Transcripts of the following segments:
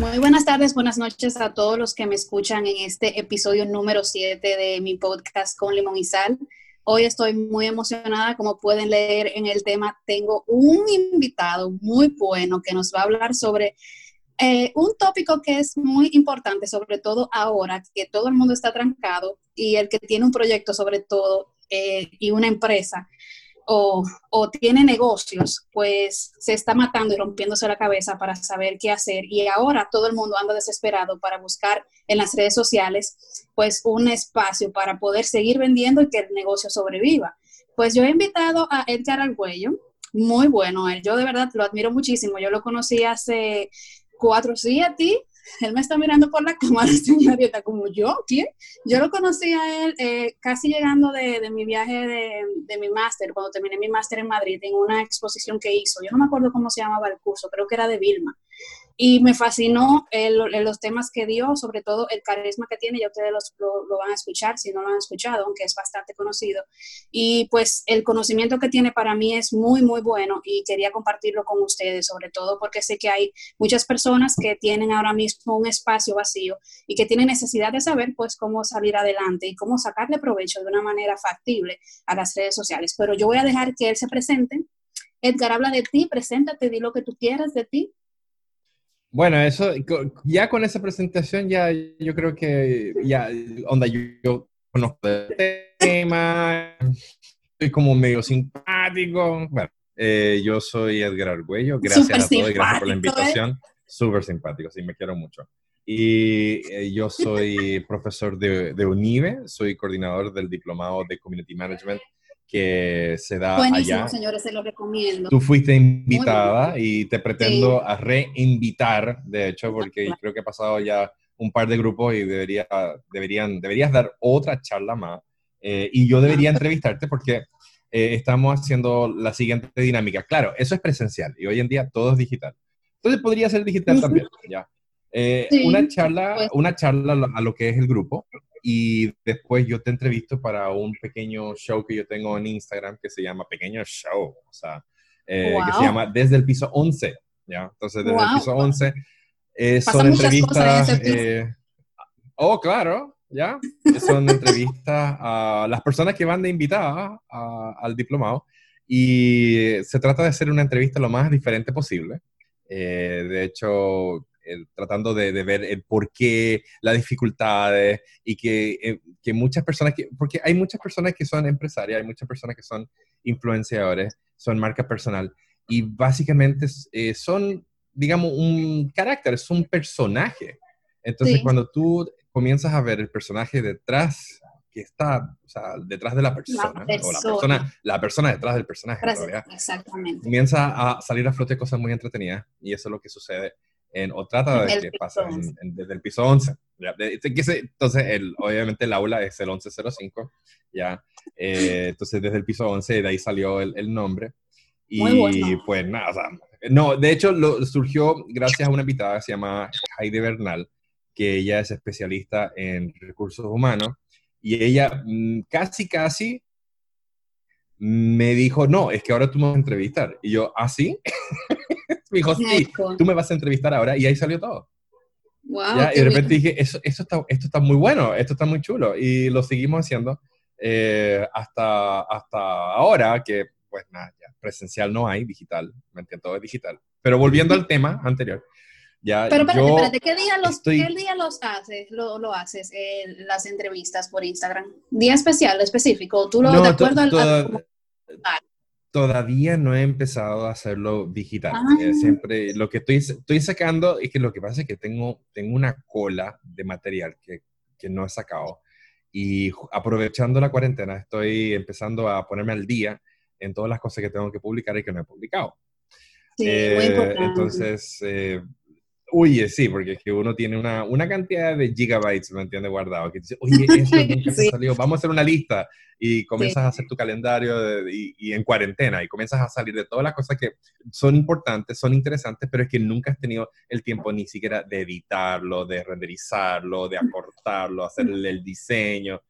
Muy buenas tardes, buenas noches a todos los que me escuchan en este episodio número 7 de mi podcast con Limón y Sal. Hoy estoy muy emocionada, como pueden leer en el tema, tengo un invitado muy bueno que nos va a hablar sobre eh, un tópico que es muy importante, sobre todo ahora que todo el mundo está trancado y el que tiene un proyecto sobre todo eh, y una empresa o, tiene negocios, pues se está matando y rompiéndose la cabeza para saber qué hacer. Y ahora todo el mundo anda desesperado para buscar en las redes sociales, pues un espacio para poder seguir vendiendo y que el negocio sobreviva. Pues yo he invitado a Edgar Arguello, muy bueno él, yo de verdad lo admiro muchísimo, yo lo conocí hace cuatro, sí, a ti, él me está mirando por la cámara, señorita, como yo, ¿quién? Yo lo conocí a él eh, casi llegando de, de, mi viaje de, de mi máster, cuando terminé mi máster en Madrid, en una exposición que hizo. Yo no me acuerdo cómo se llamaba el curso, creo que era de Vilma. Y me fascinó los temas que dio, sobre todo el carisma que tiene, ya ustedes lo, lo, van a escuchar si no lo han escuchado, aunque es bastante conocido. Y pues el conocimiento que tiene para mí es muy, muy bueno y quería compartirlo con ustedes, sobre todo porque sé que hay muchas personas que tienen ahora mismo un espacio vacío y que tienen necesidad de saber pues cómo salir adelante y cómo sacarle provecho de una manera factible a las redes sociales. Pero yo voy a dejar que él se presente. Edgar, habla de ti, preséntate, di lo que tú quieras de ti. Bueno, eso, ya con esa presentación, ya yo creo que ya, onda, yo, conozco el tema, soy como medio simpático. Bueno, eh, yo soy Edgar Argüello, gracias a todos y gracias por la ¿eh? invitación. Súper simpático, sí, me quiero mucho. Y eh, yo soy profesor de, de UNIVE, soy coordinador del diplomado de Community Management que se da Buenísimo, allá. señores, se lo recomiendo. Tú fuiste invitada y te pretendo a reinvitar, de hecho, porque creo que ha pasado ya un par de grupos y debería, deberían, deberías dar otra charla más. Eh, y yo debería entrevistarte porque eh, estamos haciendo la siguiente dinámica. Claro, eso es presencial y hoy en día todo es digital. Entonces podría ser digital también, ¿ya? Eh, una charla, pues. una charla a lo que es el grupo, y después yo te entrevisto para un pequeño show que yo tengo en Instagram que se llama Pequeño Show, o sea, eh, que se llama Desde el Piso 11, ¿ya? Entonces, desde el Piso 11 eh, son entrevistas... Eh, oh, claro, ¿ya? Son entrevistas a las personas que van de invitada al diplomado y se trata de hacer una entrevista lo más diferente posible. de hecho, tratando de, ver el por qué, las dificultades y que, eh, que, muchas personas, que, porque hay muchas personas que son empresarias, hay muchas personas que son influenciadores, son marca personal y básicamente eh, son, digamos, un carácter, es un personaje. Entonces, cuando tú comienzas a ver el personaje detrás que está o sea, detrás de la persona, o la persona, la persona detrás del personaje, Exactamente. comienza a salir a flote cosas muy entretenidas y eso es lo que sucede en, o trata de que pasa desde el piso 11. Entonces, el, obviamente el aula es el 1105, ¿ya? Eh, entonces, desde el piso 11, de ahí salió el, el nombre. Y pues nada, o sea, no, de hecho lo, surgió gracias a una invitada que se llama Heidi Bernal, que ella es especialista en recursos humanos, y ella mm, casi, casi me dijo, no, es que ahora tú me vas a entrevistar. Y yo, ¿ah, sí? me dijo, sí, tú me vas a entrevistar ahora. Y ahí salió todo. Wow, y de repente dije, eso, eso está, esto está muy bueno, esto está muy chulo. Y lo seguimos haciendo eh, hasta, hasta ahora, que pues nada, ya presencial no hay, digital, me entiendo, todo es digital. Pero volviendo al tema anterior, ya Pero espérate, espérate, ¿qué día los, ¿qué día los haces, lo, lo haces, eh, las entrevistas por Instagram? ¿Día especial, específico? ¿Tú lo de acuerdo al, Todavía no he empezado a hacerlo digital. Eh, ah. siempre lo que estoy, estoy sacando es que lo que pasa es que tengo, tengo una cola de material que, que no he sacado. Y aprovechando la cuarentena, estoy empezando a ponerme al día en todas las cosas que tengo que publicar y que no he publicado. Sí, muy eh, importante. Entonces, eh, Oye, sí, porque es que uno tiene una, una cantidad de gigabytes, ¿me entiendes? Guardado. Que dice, oye, esto nunca se salió. Vamos a hacer una lista. Y comienzas a hacer tu calendario y, en cuarentena. Y comienzas a salir de todas las cosas que son importantes, son interesantes, pero es que nunca has tenido el tiempo ni siquiera de editarlo, de renderizarlo, de acortarlo, hacerle el diseño.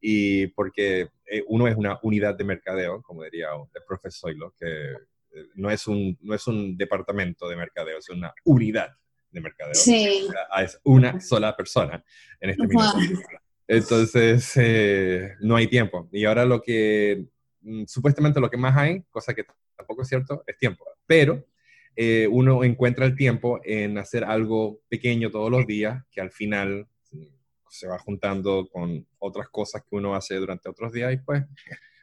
Y porque eh, uno es una unidad de mercadeo, como diría el profesor Zoilo, que eh, no es, un, no es un departamento de mercadeo, es una unidad de mercadeo. Sí. Es una sola persona en este minuto. Entonces, eh, no hay tiempo. Y ahora lo que, mm, supuestamente lo que más hay, cosa que tampoco es cierto, es tiempo. Pero eh, uno encuentra el tiempo en hacer algo pequeño todos los días, que al final se va juntando con otras cosas que uno hace durante otros días y pues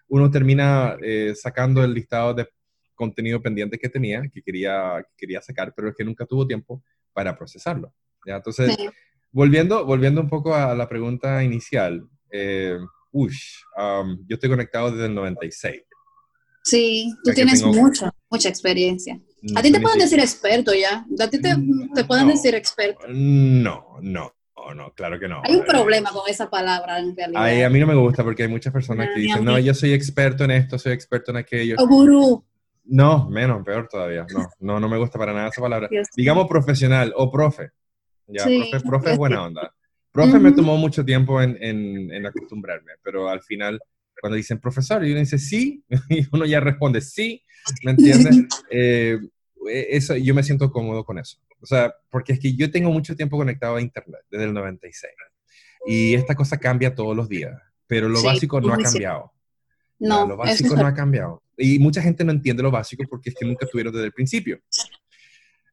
uno termina eh, sacando el listado de contenido pendiente que tenía, que quería, quería sacar, pero es que nunca tuvo tiempo para procesarlo. ¿ya? Entonces, volviendo, volviendo un poco a la pregunta inicial, eh, um, yo estoy conectado desde el 96. Sí, tú tienes mucha, mucha experiencia. A ti te pueden decir experto ya. A ti te, te pueden decir experto. No, no. No, claro que no. Hay un problema con esa palabra en realidad. a mí no me gusta porque hay muchas personas que dicen, no, yo soy experto en esto, soy experto en aquello. O gurú. No, menos, peor todavía. No, no, no me gusta para nada esa palabra. Digamos profesional o profe. Ya, profe, profe es buena onda. Profe me tomó mucho tiempo en, en, en, acostumbrarme, pero al final, cuando dicen profesor, y uno dice sí, y uno ya responde sí, ¿me entiendes? Eh, eso, yo me siento cómodo con eso. O sea, porque es que yo tengo mucho tiempo conectado a Internet, desde el 96. Y esta cosa cambia todos los días, pero lo básico no ha cambiado. No, lo básico no ha cambiado. Y mucha gente no entiende lo básico porque es que nunca tuvieron desde el principio.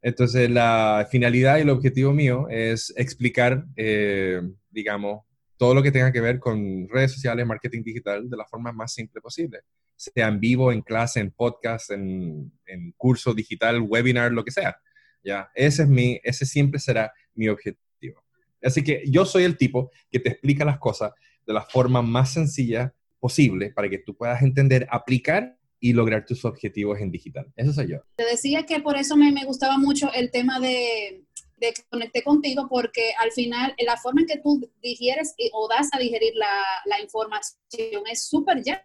Entonces, la finalidad y el objetivo mío es explicar, eh, digamos, todo lo que tenga que ver con redes sociales, marketing digital, de la forma más simple posible. Sea en vivo, en clase, en podcast, en, en curso digital, webinar, lo que sea. ¿ya? Ese, es mi, ese siempre será mi objetivo. Así que yo soy el tipo que te explica las cosas de la forma más sencilla posible para que tú puedas entender, aplicar y lograr tus objetivos en digital. Eso soy yo. Te decía que por eso me, me gustaba mucho el tema de, de que conecté contigo, porque al final la forma en que tú digieres o das a digerir la, la información es súper ya.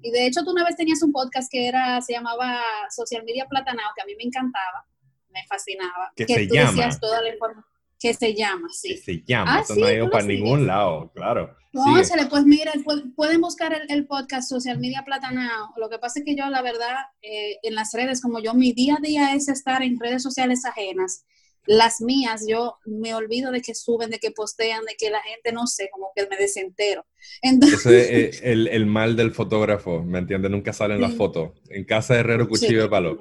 Y de hecho tú una vez tenías un podcast que era, se llamaba Social Media Platanao, que a mí me encantaba me fascinaba. Que, se llama. toda la información. Que se llama, sí. Que se llama, ah, no ha ido para ningún lado, claro. No, se le, pues mira, pueden buscar el, podcast Social Media Platanao. Lo que pasa es que yo, la verdad, eh, en las redes, como yo, mi día a día es estar en redes sociales ajenas. Las mías, yo me olvido de que suben, de que postean, de que la gente, no sé, como que me desentero. Entonces, Ese es el, el, mal del fotógrafo, ¿me entiendes? Nunca salen las fotos. En casa de herrero, cuchillo de palo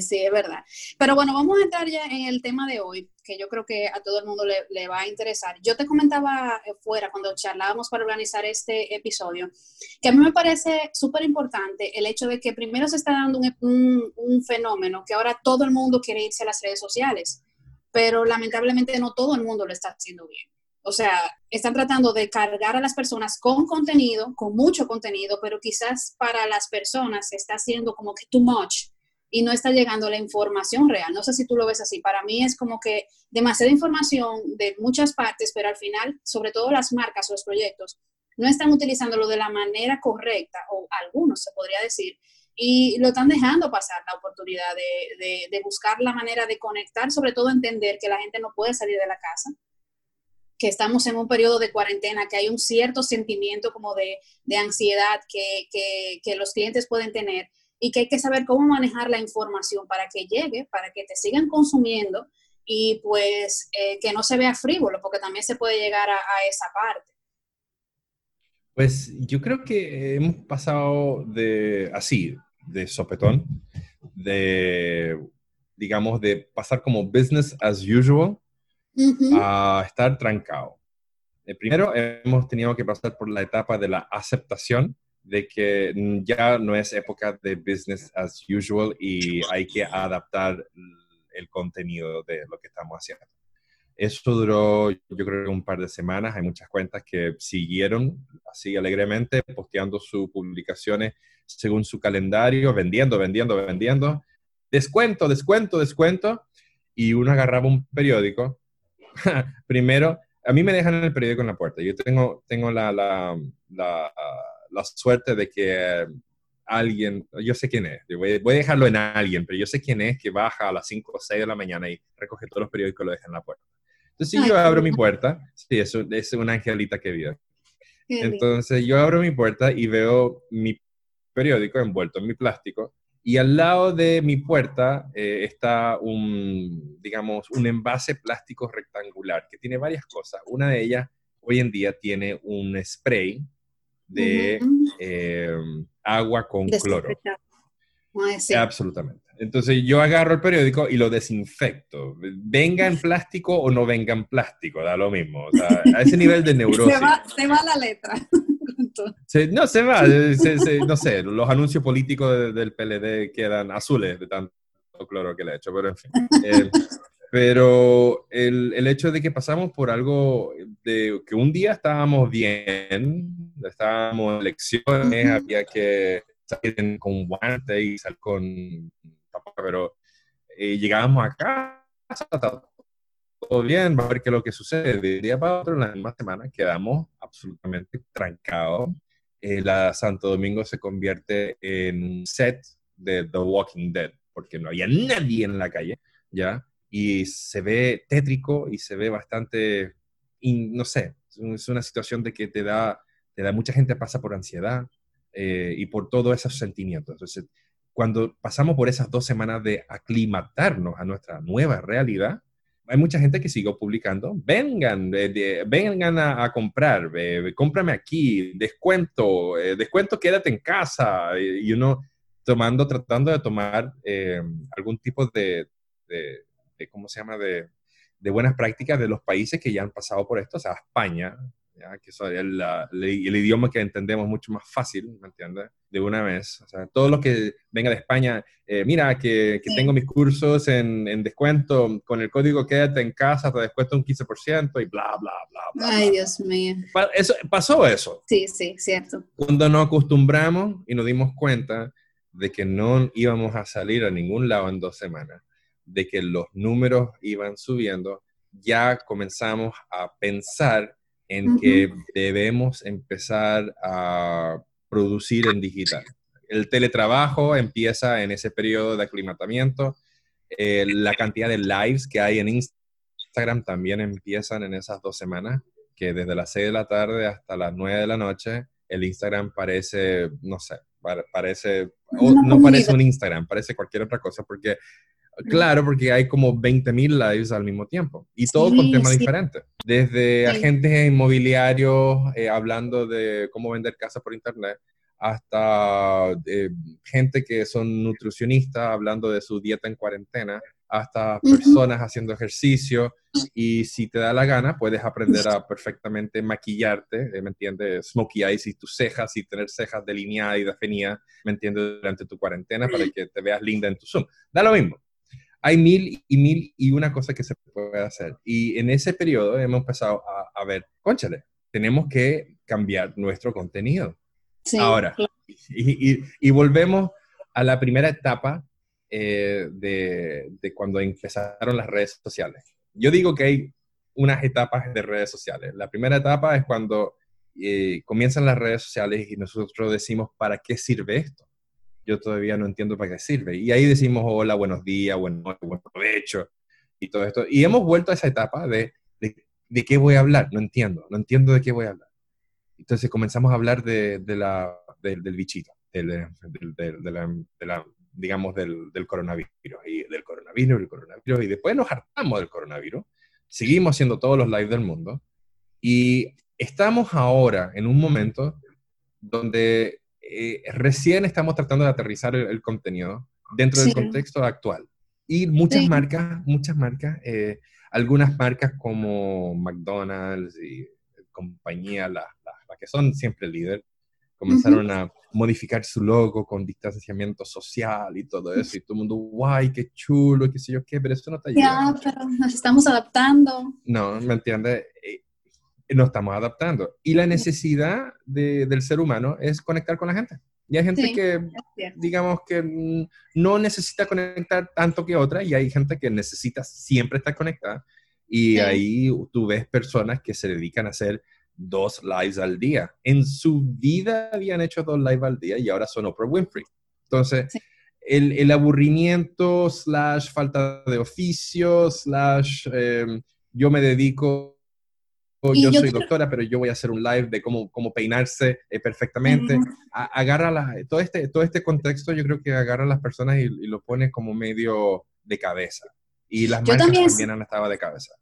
sí, es verdad. Pero bueno, vamos a entrar ya en el tema de hoy, que yo creo que a todo el mundo le, va a interesar. Yo te comentaba eh, fuera, cuando charlábamos para organizar este episodio, que a mí me parece súper importante el hecho de que primero se está dando un, un fenómeno que ahora todo el mundo quiere irse a las redes sociales, pero lamentablemente no todo el mundo lo está haciendo bien. O sea, están tratando de cargar a las personas con contenido, con mucho contenido, pero quizás para las personas se está haciendo como que too much y no está llegando la información real. No sé si tú lo ves así. Para mí es como que demasiada información de muchas partes, pero al final, sobre todo las marcas o los proyectos, no están utilizándolo de la manera correcta, o algunos se podría decir, y lo están dejando pasar la oportunidad de, de, buscar la manera de conectar, sobre todo entender que la gente no puede salir de la casa, que estamos en un periodo de cuarentena, que hay un cierto sentimiento como de, de ansiedad que, que, que los clientes pueden tener y que hay que saber cómo manejar la información para que llegue, para que te sigan consumiendo y pues eh, que no se vea frívolo, porque también se puede llegar a, esa parte. Pues yo creo que hemos pasado de así, de sopetón, de, digamos, de pasar como business as usual a estar trancado. Eh, primero hemos tenido que pasar por la etapa de la aceptación de que ya no es época de business as usual y hay que adaptar el contenido de lo que estamos haciendo. Eso duró, yo creo, un par de semanas. Hay muchas cuentas que siguieron así alegremente posteando sus publicaciones según su calendario, vendiendo, vendiendo, vendiendo. Descuento, descuento, descuento. Y uno agarraba un periódico. Primero, a mí me dejan el periódico en la puerta. Yo tengo, tengo la, la, la la suerte de que alguien, yo sé quién es, voy, a dejarlo en alguien, pero yo sé quién es que baja a las 5 o 6 de la mañana y recoge todos los periódicos y lo deja en la puerta. Entonces, si yo abro mi puerta, sí, es, es una angelita que vive. Entonces, yo abro mi puerta y veo mi periódico envuelto en mi plástico Y al lado de mi puerta eh, está un, digamos, un envase plástico rectangular que tiene varias cosas. Una de ellas hoy en día tiene un spray de eh, agua con cloro. Absolutamente. Entonces yo agarro el periódico y lo desinfecto. Venga en plástico o no venga en plástico, da lo mismo. a ese nivel de neurosis. Se va, la letra. no, se va. no sé, los anuncios políticos del PLD quedan azules de tanto cloro que le he hecho, pero en fin. Eh, pero el, el, hecho de que pasamos por algo de que un día estábamos bien, estábamos en elecciones, había que salir con guante y salir con pero eh, llegábamos acá, todo bien, va a ver qué es lo que sucede. De día para otro, en la misma semana, quedamos absolutamente trancados. Eh, la Santo Domingo se convierte en un set de The Walking Dead, porque no había nadie en la calle, ¿ya? Y se ve tétrico y se ve bastante, no sé, es una situación de que te da, te da mucha gente pasa por ansiedad eh, y por todos esos sentimientos. Entonces, cuando pasamos por esas dos semanas de aclimatarnos a nuestra nueva realidad, hay mucha gente que sigue publicando, vengan, vengan a, comprar, cómprame aquí, descuento, eh, descuento, quédate en casa, y, uno tomando, tratando de tomar eh, algún tipo de, de, ¿cómo se llama?, de, de, buenas prácticas de los países que ya han pasado por esto, o sea, España, que es el, el, idioma que entendemos mucho más fácil, ¿me entiendes? De una vez. O sea, todos los que vengan de España, eh, mira, que, que tengo mis cursos en, en, descuento, con el código quédate en casa, te descuento un 15% y bla, bla, bla, bla. Ay, Dios mío. Eso, pasó eso. Sí, sí, cierto. Cuando nos acostumbramos y nos dimos cuenta de que no íbamos a salir a ningún lado en dos semanas, de que los números iban subiendo, ya comenzamos a pensar en que debemos empezar a producir en digital. El teletrabajo empieza en ese periodo de aclimatamiento. Eh, la cantidad de lives que hay en Instagram también empiezan en esas dos semanas, que desde las 6 de la tarde hasta las 9 de la noche, el Instagram parece, no sé, parece, no parece un Instagram, parece cualquier otra cosa, porque Claro, porque hay como 20.000 lives al mismo tiempo y todo con temas diferentes. Desde agentes inmobiliarios eh, hablando de cómo vender casas por internet hasta eh, gente que son nutricionistas hablando de su dieta en cuarentena, hasta personas haciendo ejercicio y si te da la gana puedes aprender a perfectamente maquillarte, eh, ¿me entiendes? Smokey eyes y tus cejas y tener cejas delineadas y definidas, ¿me entiendes? Durante tu cuarentena para que te veas linda en tu Zoom. Da lo mismo hay mil y mil y una cosa que se puede hacer. Y en ese periodo hemos empezado a, ver, conchale, tenemos que cambiar nuestro contenido. Ahora, y, volvemos a la primera etapa eh, de, cuando empezaron las redes sociales. Yo digo que hay unas etapas de redes sociales. La primera etapa es cuando eh, comienzan las redes sociales y nosotros decimos, ¿para qué sirve esto? Yo todavía no entiendo para qué sirve. Y ahí decimos, hola, buenos días, buen, buen provecho y todo esto. Y hemos vuelto a esa etapa de, de, qué voy a hablar, no entiendo, no entiendo de qué voy a hablar. Entonces comenzamos a hablar de, de la, del bichito, del, de, la, digamos, del, del, coronavirus, y del coronavirus, el coronavirus, y después nos hartamos del coronavirus, seguimos haciendo todos los lives del mundo, y estamos ahora en un momento donde eh, recién estamos tratando de aterrizar el, contenido dentro del contexto actual. Y muchas marcas, muchas marcas, eh, algunas marcas como McDonald's y compañía, las que son siempre líder, comenzaron a modificar su logo con distanciamiento social y todo eso. Y todo el mundo, guay, qué chulo, qué sé yo qué, pero eso no está Ya, pero nos estamos adaptando. No, ¿me entiendes? Eh, nos estamos adaptando. Y la necesidad del ser humano es conectar con la gente. Y hay gente que, digamos, que no necesita conectar tanto que otra, y hay gente que necesita siempre estar conectada. Y ahí tú ves personas que se dedican a hacer dos lives al día. En su vida habían hecho dos lives al día y ahora son Oprah Winfrey. Entonces, el, el, aburrimiento, slash falta de oficio, slash em, yo me dedico yo, soy doctora, pero yo voy a hacer un live de cómo, cómo peinarse eh, perfectamente. agarra la, todo, este, todo este contexto, yo creo que agarra a las personas y, lo pone como medio de cabeza. Y las marcas también, han estado de cabeza.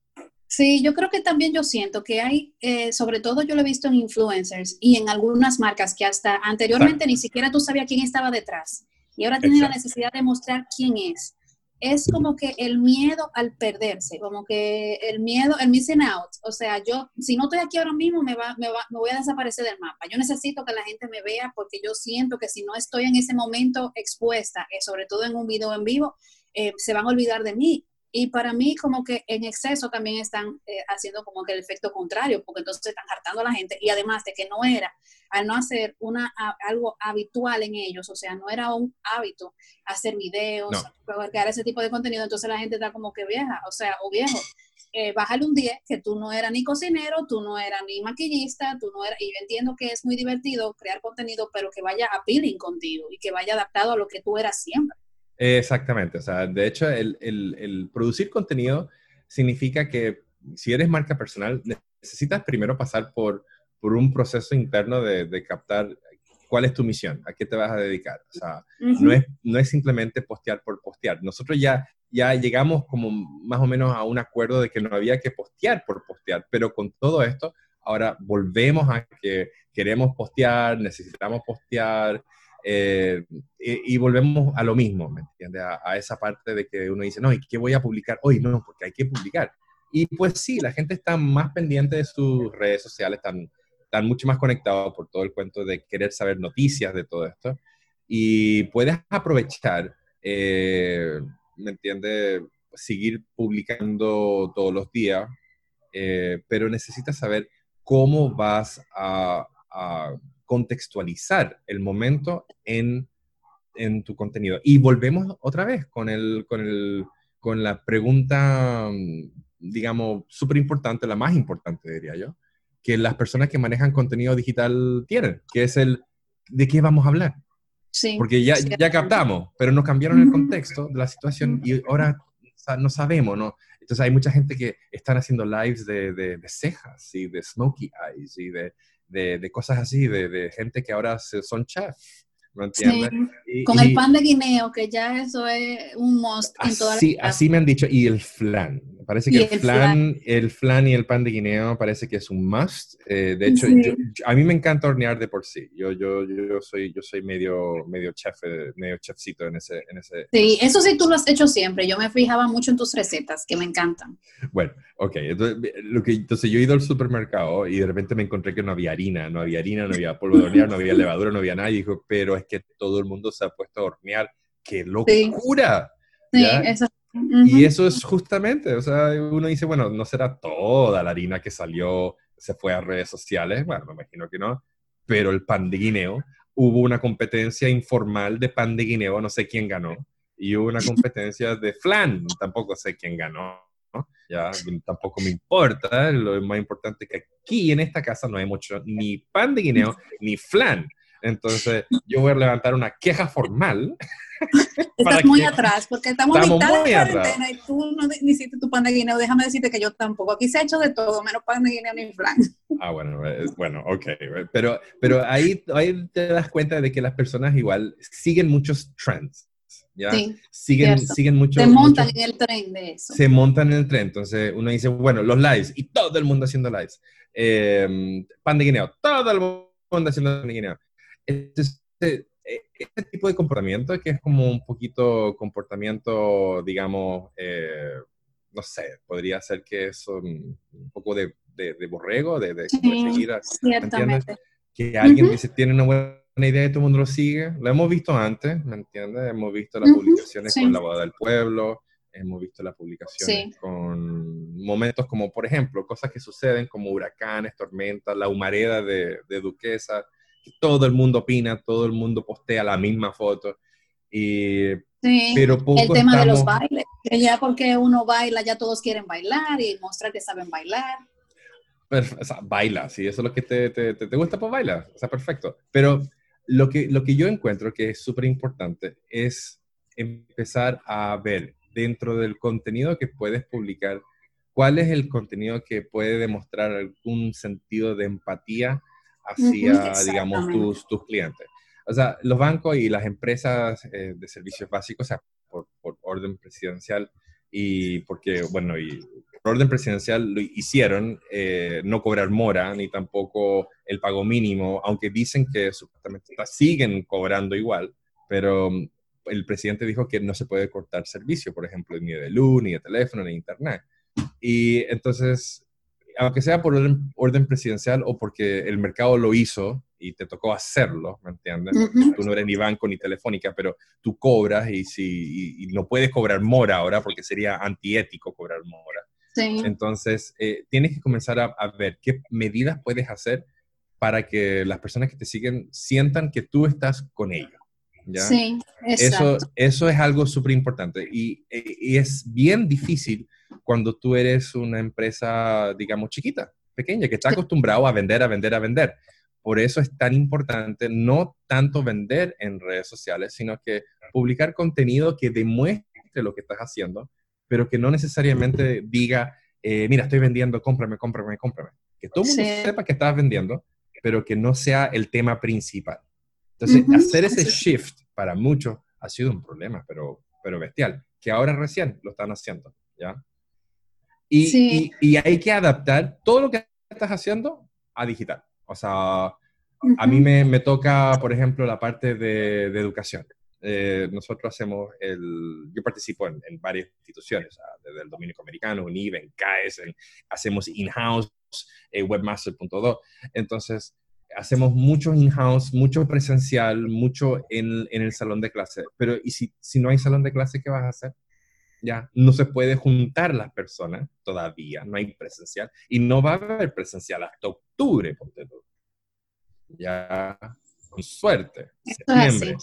Sí, yo creo que también yo siento que hay, eh, sobre todo yo lo he visto en influencers y en algunas marcas que hasta anteriormente ni siquiera tú sabías quién estaba detrás y ahora tienen la necesidad de mostrar quién es es como que el miedo al perderse, como que el miedo, el missing out. O sea, yo, si no estoy aquí ahora mismo, me, va, me, va, me voy a desaparecer del mapa. Yo necesito que la gente me vea porque yo siento que si no estoy en ese momento expuesta, eh, sobre todo en un video en vivo, eh, se van a olvidar de mí. Y para mí como que en exceso también están eh, haciendo como que el efecto contrario, porque entonces están hartando a la gente y además de que no era, al no hacer una, algo habitual en ellos, o sea, no era un hábito hacer videos, crear ese tipo de contenido, entonces la gente está como que vieja, o sea, o viejo, eh, bájale un día que tú no eras ni cocinero, tú no eras ni maquillista, tú no eras, y yo entiendo que es muy divertido crear contenido, pero que vaya appealing contigo y que vaya adaptado a lo que tú eras siempre. Exactamente, o sea, de hecho, el, producir contenido significa que si eres marca personal, necesitas primero pasar por, por un proceso interno de, captar cuál es tu misión, a qué te vas a dedicar. O sea, no, es, no es simplemente postear por postear. Nosotros ya, ya llegamos como más o menos a un acuerdo de que no había que postear por postear, pero con todo esto, ahora volvemos a que queremos postear, necesitamos postear, eh, y, volvemos a lo mismo, ¿me entiendes? A, esa parte de que uno dice, no, ¿y qué voy a publicar hoy? No, porque hay que publicar. Y pues sí, la gente está más pendiente de sus redes sociales, están, están mucho más conectados por todo el cuento de querer saber noticias de todo esto. Y puedes aprovechar, eh, ¿me entiendes? Seguir publicando todos los días, eh, pero necesitas saber cómo vas a contextualizar el momento en, en tu contenido. Y volvemos otra vez con, el, con, el, con la pregunta, digamos, súper importante, la más importante, diría yo, que las personas que manejan contenido digital tienen, que es el de qué vamos a hablar. Sí, Porque ya, ya captamos, pero nos cambiaron el contexto de la situación y ahora no sabemos, ¿no? Entonces hay mucha gente que están haciendo lives de, de, de cejas y de smokey eyes y de, de, cosas así, de, gente que ahora son chefs. ¿Me entiendes? con el pan de guineo, que ya eso es un must en todas las Así me han dicho, y el flan. Parece que el, flan, el flan y el pan de guineo parece que es un must. Eh, de hecho, a mí me encanta hornear de por sí. Yo, yo, yo, soy, yo soy medio, medio chef, eh, medio chefcito en ese, en ese... Sí, eso sí tú lo has hecho siempre. Yo me fijaba mucho en tus recetas, que me encantan. Bueno, ok. Entonces, lo que, entonces yo he ido al supermercado y de repente me encontré que no había harina, no había harina, no había polvo de hornear, no había levadura, no había nada. Y dijo, pero es que todo el mundo se ha puesto a hornear. ¡Qué locura! Sí, eso y eso es justamente, o sea, uno dice, bueno, no será toda la harina que salió, se fue a redes sociales, bueno, me imagino que no, pero el pan de guineo, hubo una competencia informal de pan de guineo, no sé quién ganó, y hubo una competencia de flan, tampoco sé quién ganó, ya tampoco me importa, lo más importante es que aquí en esta casa no hay mucho ni pan de guineo ni flan. Entonces, yo voy a levantar una queja formal. Estás muy atrás, porque estamos, estamos mitad de cuarentena y tú no hiciste tu pan de guineo. Déjame decirte que yo tampoco. Aquí se ha hecho de todo, menos pan de guineo ni flan. Ah, bueno, eh, bueno, ok. Pero, pero ahí, ahí te das cuenta de que las personas igual siguen muchos trends. ¿ya? Sí, siguen, siguen mucho. Se montan en el tren de eso. Se montan en el tren. Entonces uno dice, bueno, los lives y todo el mundo haciendo lives. Eh, pan de guineo, todo el mundo haciendo pan de guineo. Entonces, eh, este tipo de comportamiento, que es como un poquito comportamiento, digamos, eh, no sé, podría ser que es un, poco de, de, borrego, de, de, seguir a, Que alguien dice, tiene una buena idea y todo el mundo lo sigue. Lo hemos visto antes, ¿me entiendes? Hemos visto las publicaciones con la boda del pueblo, hemos visto las publicaciones con momentos como, por ejemplo, cosas que suceden como huracanes, tormentas, la humareda de, de Duquesa, todo el mundo opina, todo el mundo postea la misma foto. Y, sí, pero el tema de los bailes, que ya porque uno baila, ya todos quieren bailar y mostrar que saben bailar. o sea, baila, si eso es lo que te, te, te, gusta, pues baila, o sea, perfecto. Pero lo que, lo que yo encuentro que es súper importante es empezar a ver dentro del contenido que puedes publicar ¿cuál es el contenido que puede demostrar algún sentido de empatía hacia, digamos, tus, tus clientes? O sea, los bancos y las empresas eh, de servicios básicos, o sea, por, por, orden presidencial y porque, bueno, y por orden presidencial lo hicieron, eh, no cobrar mora, ni tampoco el pago mínimo, aunque dicen que supuestamente siguen cobrando igual, pero mm, el presidente dijo que no se puede cortar servicio, por ejemplo, ni de luz, ni de teléfono, ni de internet. Y entonces, aunque sea por orden, presidencial o porque el mercado lo hizo y te tocó hacerlo, ¿me entiendes? Tú no eres ni banco ni telefónica, pero tú cobras y, si, no puedes cobrar mora ahora porque sería antiético cobrar mora. Entonces, eh, tienes que comenzar a, ver qué medidas puedes hacer para que las personas que te siguen sientan que tú estás con ellos. ¿Ya? Sí, exacto. Eso, eso es algo súper importante y, y, es bien difícil cuando tú eres una empresa, digamos, chiquita, pequeña, que está acostumbrado a vender, a vender, a vender. Por eso es tan importante no tanto vender en redes sociales, sino que publicar contenido que demuestre lo que estás haciendo, pero que no necesariamente diga, eh, mira, estoy vendiendo, cómprame, cómprame, cómprame. Que todo el mundo sepa que estás vendiendo, pero que no sea el tema principal. Entonces, hacer ese shift para muchos ha sido un problema, pero, pero bestial, que ahora recién lo están haciendo, ¿ya? Y, y, hay que adaptar todo lo que estás haciendo a digital. O sea, a mí me, me, toca, por ejemplo, la parte de, de educación. Eh, nosotros hacemos el, yo participo en, varias instituciones, desde el Dominico Americano, UNIVE, en CAES, hacemos in-house, eh, webmaster.do. Entonces, hacemos mucho in-house, mucho presencial, mucho en, en, el salón de clase. Pero, ¿y si, si no hay salón de clase, qué vas a hacer? ya no se puede juntar las personas todavía, no hay presencial y no va a haber presencial hasta octubre, ponte Ya, con suerte, septiembre.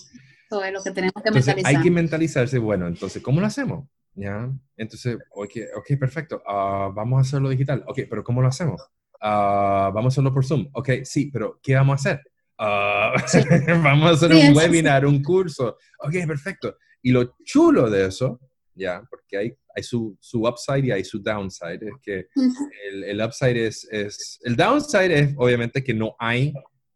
Eso es lo que tenemos que mentalizar. Hay que mentalizarse, bueno, entonces, ¿cómo lo hacemos? ¿Ya? Entonces, ok, okay perfecto, uh, vamos a hacerlo digital. Ok, pero ¿cómo lo hacemos? Uh, vamos a hacerlo por Zoom. Ok, sí, pero ¿qué vamos a hacer? Uh, vamos a hacer un webinar, un curso. Ok, perfecto. Y lo chulo de eso ¿ya? Porque hay, hay su, su, upside y hay su downside. Es que el, el, upside es, es, el downside es obviamente que no hay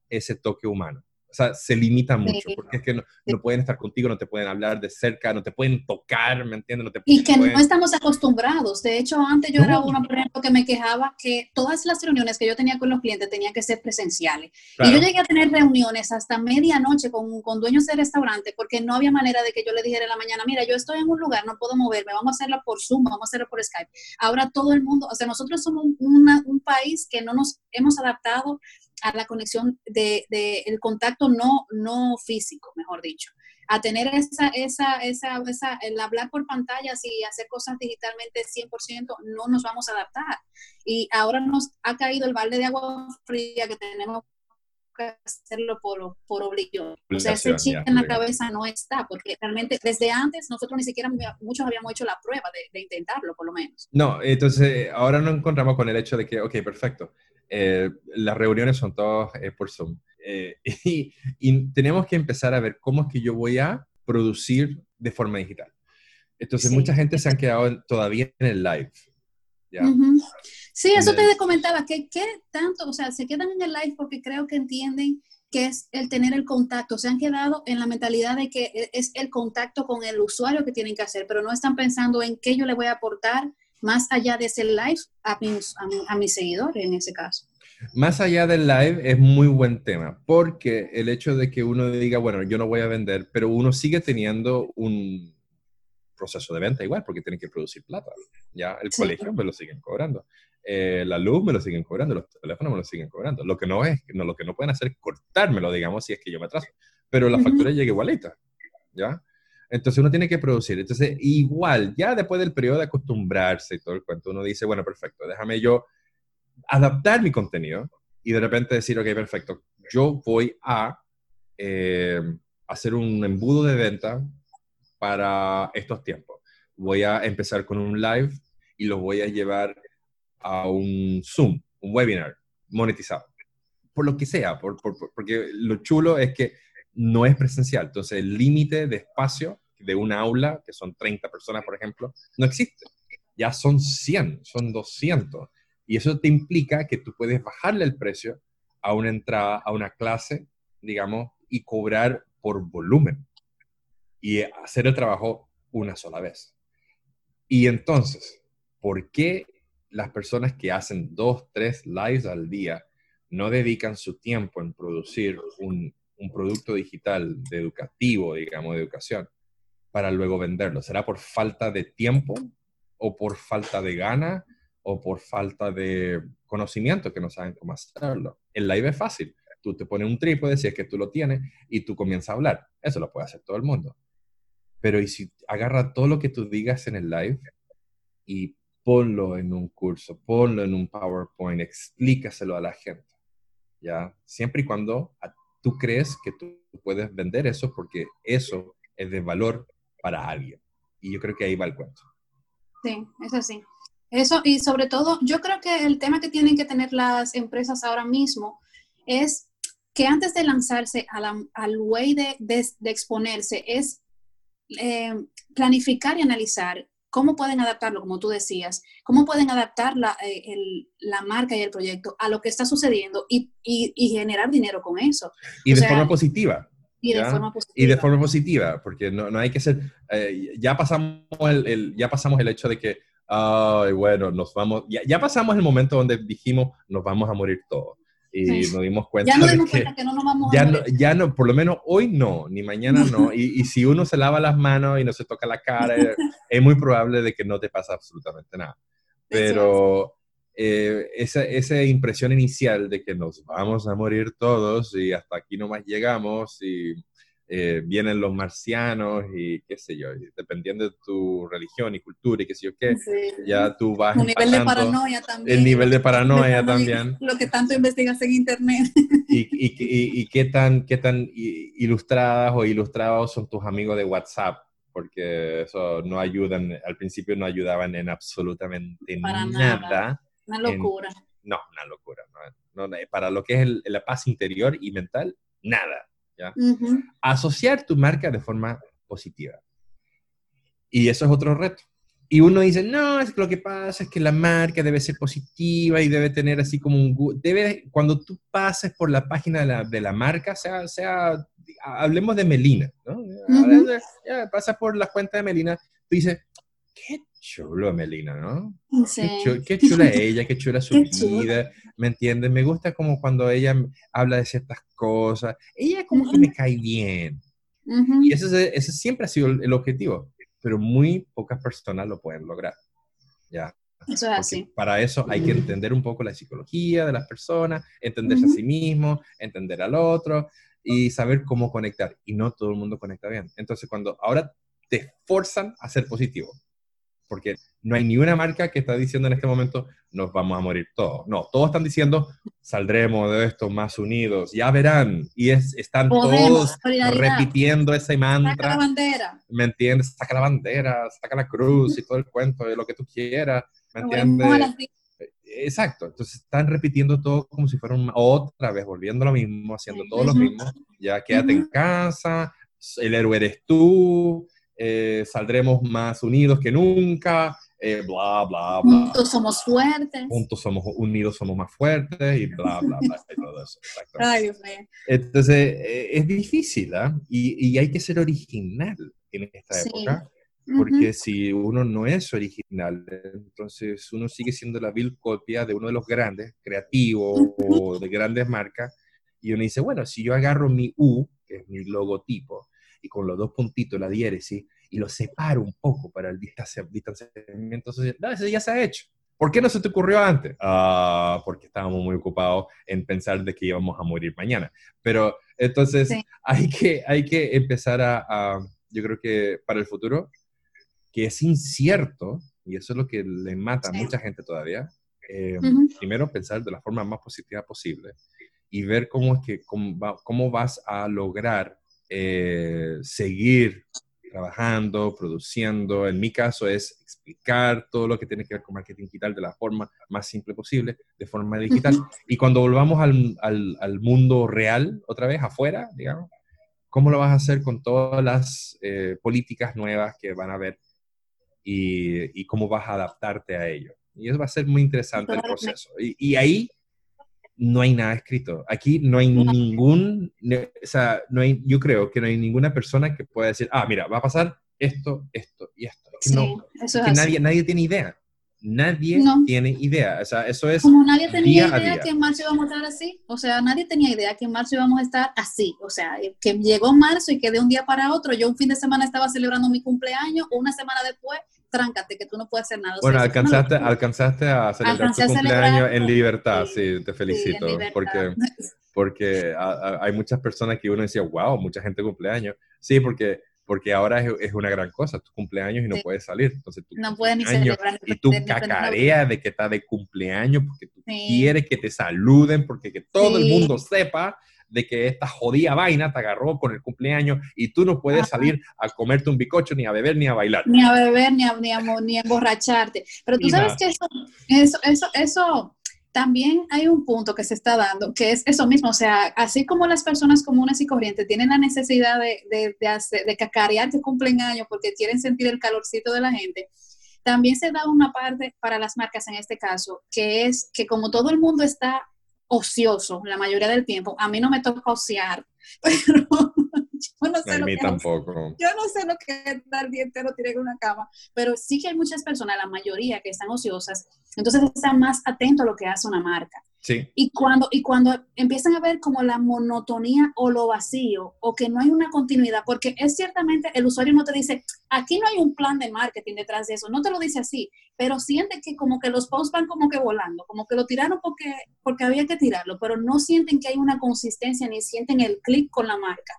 ese toque humano o sea, se limita mucho, porque es que no, no, pueden estar contigo, no te pueden hablar de cerca, no te pueden tocar, ¿me entiendes? No te y que no estamos acostumbrados. De hecho, antes yo era una, por ejemplo, que me quejaba que todas las reuniones que yo tenía con los clientes tenían que ser presenciales. Y yo llegué a tener reuniones hasta medianoche con, con dueños de restaurantes porque no había manera de que yo le dijera en la mañana, mira, yo estoy en un lugar, no puedo moverme, vamos a hacerla por Zoom, vamos a hacerlo por Skype. Ahora todo el mundo, o sea, nosotros somos un país que no nos hemos adaptado a la conexión de, de, el contacto no, no físico, mejor dicho, a tener esa, esa, esa, esa, el hablar por pantallas y hacer cosas digitalmente 100%, no nos vamos a adaptar. Y ahora nos ha caído el balde de agua fría que tenemos que hacerlo por, por obligación. O sea, ese chip en la cabeza no está, porque realmente desde antes nosotros ni siquiera muchos habíamos hecho la prueba de, de intentarlo, por lo menos. No, entonces ahora nos encontramos con el hecho de que, ok, perfecto, eh, las reuniones son todas eh, por Zoom. Eh, y, tenemos que empezar a ver cómo es que yo voy a producir de forma digital. Entonces, mucha gente se han quedado todavía en el live. Sí, eso te comentaba, que qué tanto, o sea, se quedan en el live porque creo que entienden que es el tener el contacto. Se han quedado en la mentalidad de que e, es el contacto con el usuario que tienen que hacer, pero no están pensando en qué yo le voy a aportar más allá de ese live a mis, a, mis seguidores en ese caso. Más allá del live es muy buen tema, porque el hecho de que uno diga, bueno, yo no voy a vender, pero uno sigue teniendo un proceso de venta igual, porque tiene que producir plata. Ya el colegio me lo siguen cobrando, eh, la luz me lo siguen cobrando, los teléfonos me lo siguen cobrando. Lo que no es, no, lo que no pueden hacer es cortármelo, digamos, si es que yo me atraso. Pero la factura llega igualita, ¿ya? Entonces uno tiene que producir. Entonces, igual, ya después del periodo de acostumbrarse y todo el cuento, uno dice, bueno, perfecto, déjame yo adaptar mi contenido y de repente decir, ok, perfecto, yo voy a eh, hacer un embudo de venta para estos tiempos. Voy a empezar con un live y lo voy a llevar a un Zoom, un webinar monetizado. Por lo que sea, porque lo chulo es que no es presencial. Entonces, el límite de espacio de un aula, que son 30 personas, por ejemplo, no existe. ya son 100, son 200. Y eso te implica que tú puedes bajarle el precio a una entrada, a una clase, digamos, y cobrar por volumen y hacer el trabajo una sola vez. Y entonces, ¿por qué las personas que hacen dos, tres lives al día no dedican su tiempo en producir un, un producto digital de educativo, digamos, de educación, para luego venderlo? ¿Será por falta de tiempo o por falta de gana o por falta de conocimiento que no saben cómo hacerlo? El live es fácil. Tú te pones un trípode si es que tú lo tienes y tú comienzas a hablar. Eso lo puede hacer todo el mundo. Pero y si agarra todo lo que tú digas en el live y ponlo en un curso, ponlo en un PowerPoint, explícaselo a la gente, ¿ya? Siempre y cuando tú crees que tú puedes vender eso porque eso es de valor para alguien. Y yo creo que ahí va el cuento. Sí, es así. Eso, y sobre todo, yo creo que el tema que tienen que tener las empresas ahora mismo es que antes de lanzarse al way de, de, exponerse, es eh, planificar y analizar cómo pueden adaptarlo, como tú decías, cómo pueden adaptar la, eh, la marca y el proyecto a lo que está sucediendo y, y, generar dinero con eso. Y de forma positiva. Y de forma positiva. Y de forma positiva, porque no, no hay que ser, eh, ya, pasamos el, ya pasamos el hecho de que, ay, bueno, nos vamos, ya, ya pasamos el momento donde dijimos, nos vamos a morir todos y nos dimos cuenta ya nos dimos cuenta que no nos vamos ya a no, ya no, por lo menos hoy no, ni mañana no. Y, y, si uno se lava las manos y no se toca la cara, es muy probable de que no te pasa absolutamente nada. Pero eh, esa, esa impresión inicial de que nos vamos a morir todos y hasta aquí nomás llegamos y eh, vienen los marcianos y qué sé yo, dependiendo de tu religión y cultura y qué sé yo qué, ya tú vas... El nivel de paranoia también. El nivel de paranoia también. Lo que tanto investigas en internet. Y, y, y, qué tan, qué tan ilustradas o ilustrados son tus amigos de WhatsApp, porque eso no ayudan, al principio no ayudaban en absolutamente nada. Una locura. no, una locura. No, para lo que es la paz interior y mental, nada. Asociar tu marca de forma positiva. Y eso es otro reto. Y uno dice, no, es que lo que pasa es que la marca debe ser positiva y debe tener así como un... Debe, cuando tú pases por la página de la, de la marca, sea, sea, hablemos de Melina, ¿no? pasa por la cuenta de Melina, tú dices, qué chulo Melina, ¿no? Qué, chula ella, qué chula su vida, ¿me entiendes? Me gusta como cuando ella habla de ciertas cosas, ella como que me cae bien. Y ese, ese, siempre ha sido el, objetivo, pero muy pocas personas lo pueden lograr, ¿ya? Eso es así. Para eso hay que entender un poco la psicología de las personas, entenderse a sí mismo, entender al otro y saber cómo conectar. Y no todo el mundo conecta bien. Entonces, cuando ahora te forzan a ser positivo, porque no hay ni una marca que está diciendo en este momento, nos vamos a morir todos. No, todos están diciendo, saldremos de esto más unidos, ya verán. Y es, están todos repitiendo ese mantra. Saca la bandera. ¿Me entiendes? Saca la bandera, saca la cruz y todo el cuento de lo que tú quieras. ¿Me entiendes? Exacto, entonces están repitiendo todo como si fuera otra vez, volviendo lo mismo, haciendo todo lo mismo. Ya quédate en casa, el héroe eres tú, eh, saldremos más unidos que nunca, eh, bla, bla, bla. Juntos somos fuertes. Juntos somos unidos, somos más fuertes y bla, bla, bla, y todo eso. Entonces, eh, es difícil, ¿ah? Y, y, hay que ser original en esta época. Porque si uno no es original, entonces uno sigue siendo la vil copia de uno de los grandes, creativos o de grandes marcas, y uno dice, bueno, si yo agarro mi U, que es mi logotipo, y con los dos puntitos, la diéresis, y lo separo un poco para el distanciamiento social. No, eso ya se ha hecho. ¿Por qué no se te ocurrió antes? Ah, porque estábamos muy ocupados en pensar de que íbamos a morir mañana. Pero entonces hay, que, hay que empezar a, yo creo que para el futuro, que es incierto, y eso es lo que le mata a mucha gente todavía, eh, primero pensar de la forma más positiva posible y ver cómo es que cómo vas a lograr eh, seguir trabajando, produciendo. En mi caso es explicar todo lo que tiene que ver con marketing digital de la forma más simple posible, de forma digital. Y cuando volvamos al, al, mundo real, otra vez, afuera, digamos, ¿cómo lo vas a hacer con todas las eh, políticas nuevas que van a haber y, cómo vas a adaptarte a ello. Y eso va a ser muy interesante el proceso. Y, ahí no hay nada escrito. Aquí no hay ningún, o sea, no hay, yo creo que no hay ninguna persona que pueda decir, ah, mira, va a pasar esto, esto y esto. no, que nadie, nadie tiene idea. Nadie tiene idea. O sea, eso es. Como nadie tenía idea que en marzo íbamos a estar así. O sea, nadie tenía idea que en marzo íbamos a estar así. O sea, que llegó marzo y que de un día para otro, yo un fin de semana estaba celebrando mi cumpleaños, una semana después, tráncate, que tú no puedes hacer nada. bueno, alcanzaste, alcanzaste a celebrar tu cumpleaños en libertad, sí, te felicito. porque porque hay muchas personas que uno decía, wow, mucha gente cumpleaños. Sí, porque porque ahora es, una gran cosa, tu cumpleaños y no puedes salir. Entonces, no puedes ni celebrar. Y tú cacareas de que está de cumpleaños porque tú quieres que te saluden, porque que todo el mundo sepa de que esta jodida vaina te agarró con el cumpleaños y tú no puedes salir a comerte un bicocho, ni a beber, ni a bailar. Ni a beber, ni a, ni a, ni a emborracharte. Pero tú sabes que eso, eso, eso, eso también hay un punto que se está dando, que es eso mismo, o sea, así como las personas comunes y corrientes tienen la necesidad de, de, de, hacer, de cacarear que cumplen años porque quieren sentir el calorcito de la gente, también se da una parte para las marcas en este caso, que es que como todo el mundo está ocioso la mayoría del tiempo, a mí no me toca ociar, pero yo no sé a lo mí que tampoco. yo no sé lo que es estar día entero tirado en una cama, pero sí que hay muchas personas, la mayoría que están ociosas, entonces están más atentos a lo que hace una marca. Y cuando, y cuando empiezan a ver como la monotonía o lo vacío o que no hay una continuidad, porque es ciertamente el usuario no te dice, aquí no hay un plan de marketing detrás de eso, no te lo dice así, pero siente que como que los posts van como que volando, como que lo tiraron porque, porque había que tirarlo, pero no sienten que hay una consistencia ni sienten el clic con la marca.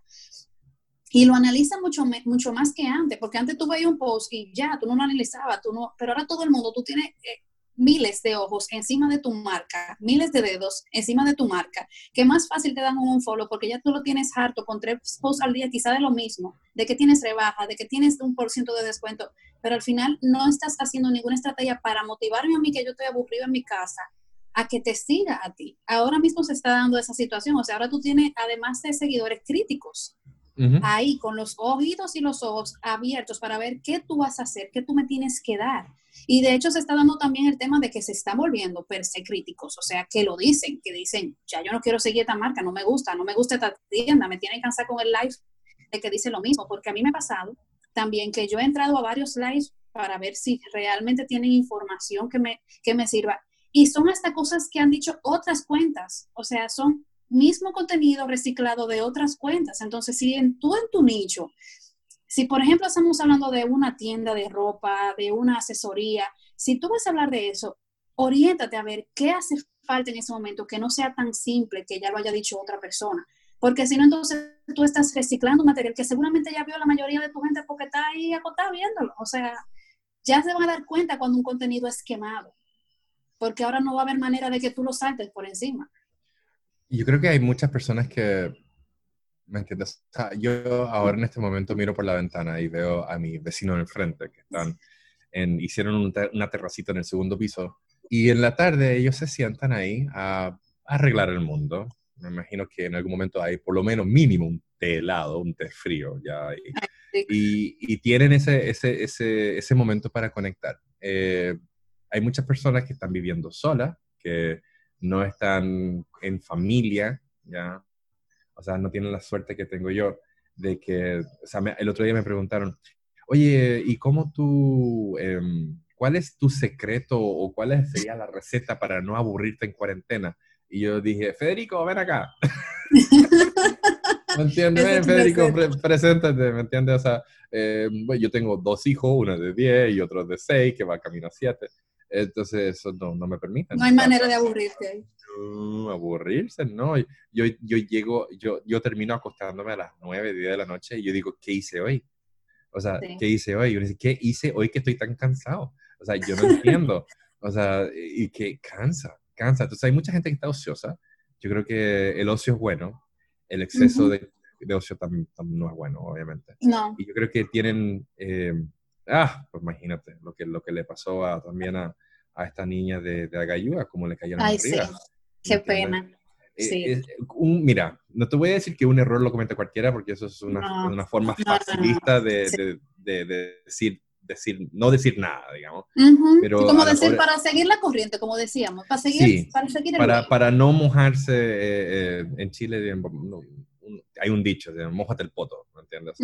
Y lo analizan mucho, mucho más que antes, porque antes tú veías un post y ya, tú no lo analizabas, tú no, pero ahora todo el mundo, tú tienes eh, miles de ojos encima de tu marca, miles de dedos encima de tu marca, que más fácil te dan un follow porque ya tú lo tienes harto con tres posts al día, quizá de lo mismo, de que tienes rebaja, de que tienes un por ciento de descuento, pero al final no estás haciendo ninguna estrategia para motivarme a mí que yo estoy aburrido en mi casa a que te siga a ti. Ahora mismo se está dando esa situación, o sea, ahora tú tienes además de seguidores críticos ahí con los oídos y los ojos abiertos para ver qué tú vas a hacer, qué tú me tienes que dar. Y de hecho se está dando también el tema de que se está volviendo per se críticos, o sea, que lo dicen, que dicen, ya yo no quiero seguir esta marca, no me gusta, no me gusta esta tienda, me tiene que cansar con el live de que dice lo mismo, porque a mí me ha pasado también que yo he entrado a varios lives para ver si realmente tienen información que me, que me sirva. Y son hasta cosas que han dicho otras cuentas, o sea, son mismo contenido reciclado de otras cuentas. Entonces, si en, tú en tu nicho, si por ejemplo estamos hablando de una tienda de ropa, de una asesoría, si tú vas a hablar de eso, oriéntate a ver qué hace falta en ese momento, que no sea tan simple que ya lo haya dicho otra persona. Porque si no, entonces tú estás reciclando material que seguramente ya vio la mayoría de tu gente porque está ahí acotada viéndolo. O sea, ya se van a dar cuenta cuando un contenido es quemado. Porque ahora no va a haber manera de que tú lo saltes por encima. Yo creo que hay muchas personas que, ¿me entiendes? yo ahora en este momento miro por la ventana y veo a mi vecino en el frente que están en, hicieron una terracita en el segundo piso y en la tarde ellos se sientan ahí a, arreglar el mundo. Me imagino que en algún momento hay por lo menos mínimo un té helado, un té frío ya. Y, y, tienen ese, ese, ese, ese, momento para conectar. Eh, hay muchas personas que están viviendo solas, que no están en familia, ¿ya? O sea, no tienen la suerte que tengo yo de que, o sea, el otro día me preguntaron, oye, ¿y cómo tú, em, cuál es tu secreto o cuál sería la receta para no aburrirte en cuarentena? Y yo dije, Federico, ven acá. ¿Me entiendes? Federico, preséntate, ¿me entiendes? O sea, em, yo tengo dos hijos, uno de 10 y otro de 6, que va camino a 7. Entonces, eso no, no me permite. No hay manera de aburrirte ahí. aburrirse, no. Yo, yo llego, yo, yo termino acostándome a las 9, 10 de la noche y yo digo, ¿qué hice hoy? O sea, ¿qué hice hoy? Y uno dice, ¿qué hice hoy que estoy tan cansado? O sea, yo no entiendo. O sea, y que cansa, cansa. Entonces, hay mucha gente que está ociosa. Yo creo que el ocio es bueno. El exceso de, de, ocio también, no es bueno, obviamente. No. Y yo creo que tienen... Eh, ah, pues imagínate lo que, lo que le pasó a, también a, a esta niña de, de Agayúa, como le cayeron Ay, sí. Qué pena. Eh, sí. un, mira, no te voy a decir que un error lo comete cualquiera, porque eso es una, una forma facilista de, de, de, decir decir, no decir nada, digamos. Pero como decir, para seguir la corriente, como decíamos, para seguir, para seguir para, para, no mojarse eh, eh, en Chile, hay un dicho, mojate el poto, ¿me entiendes?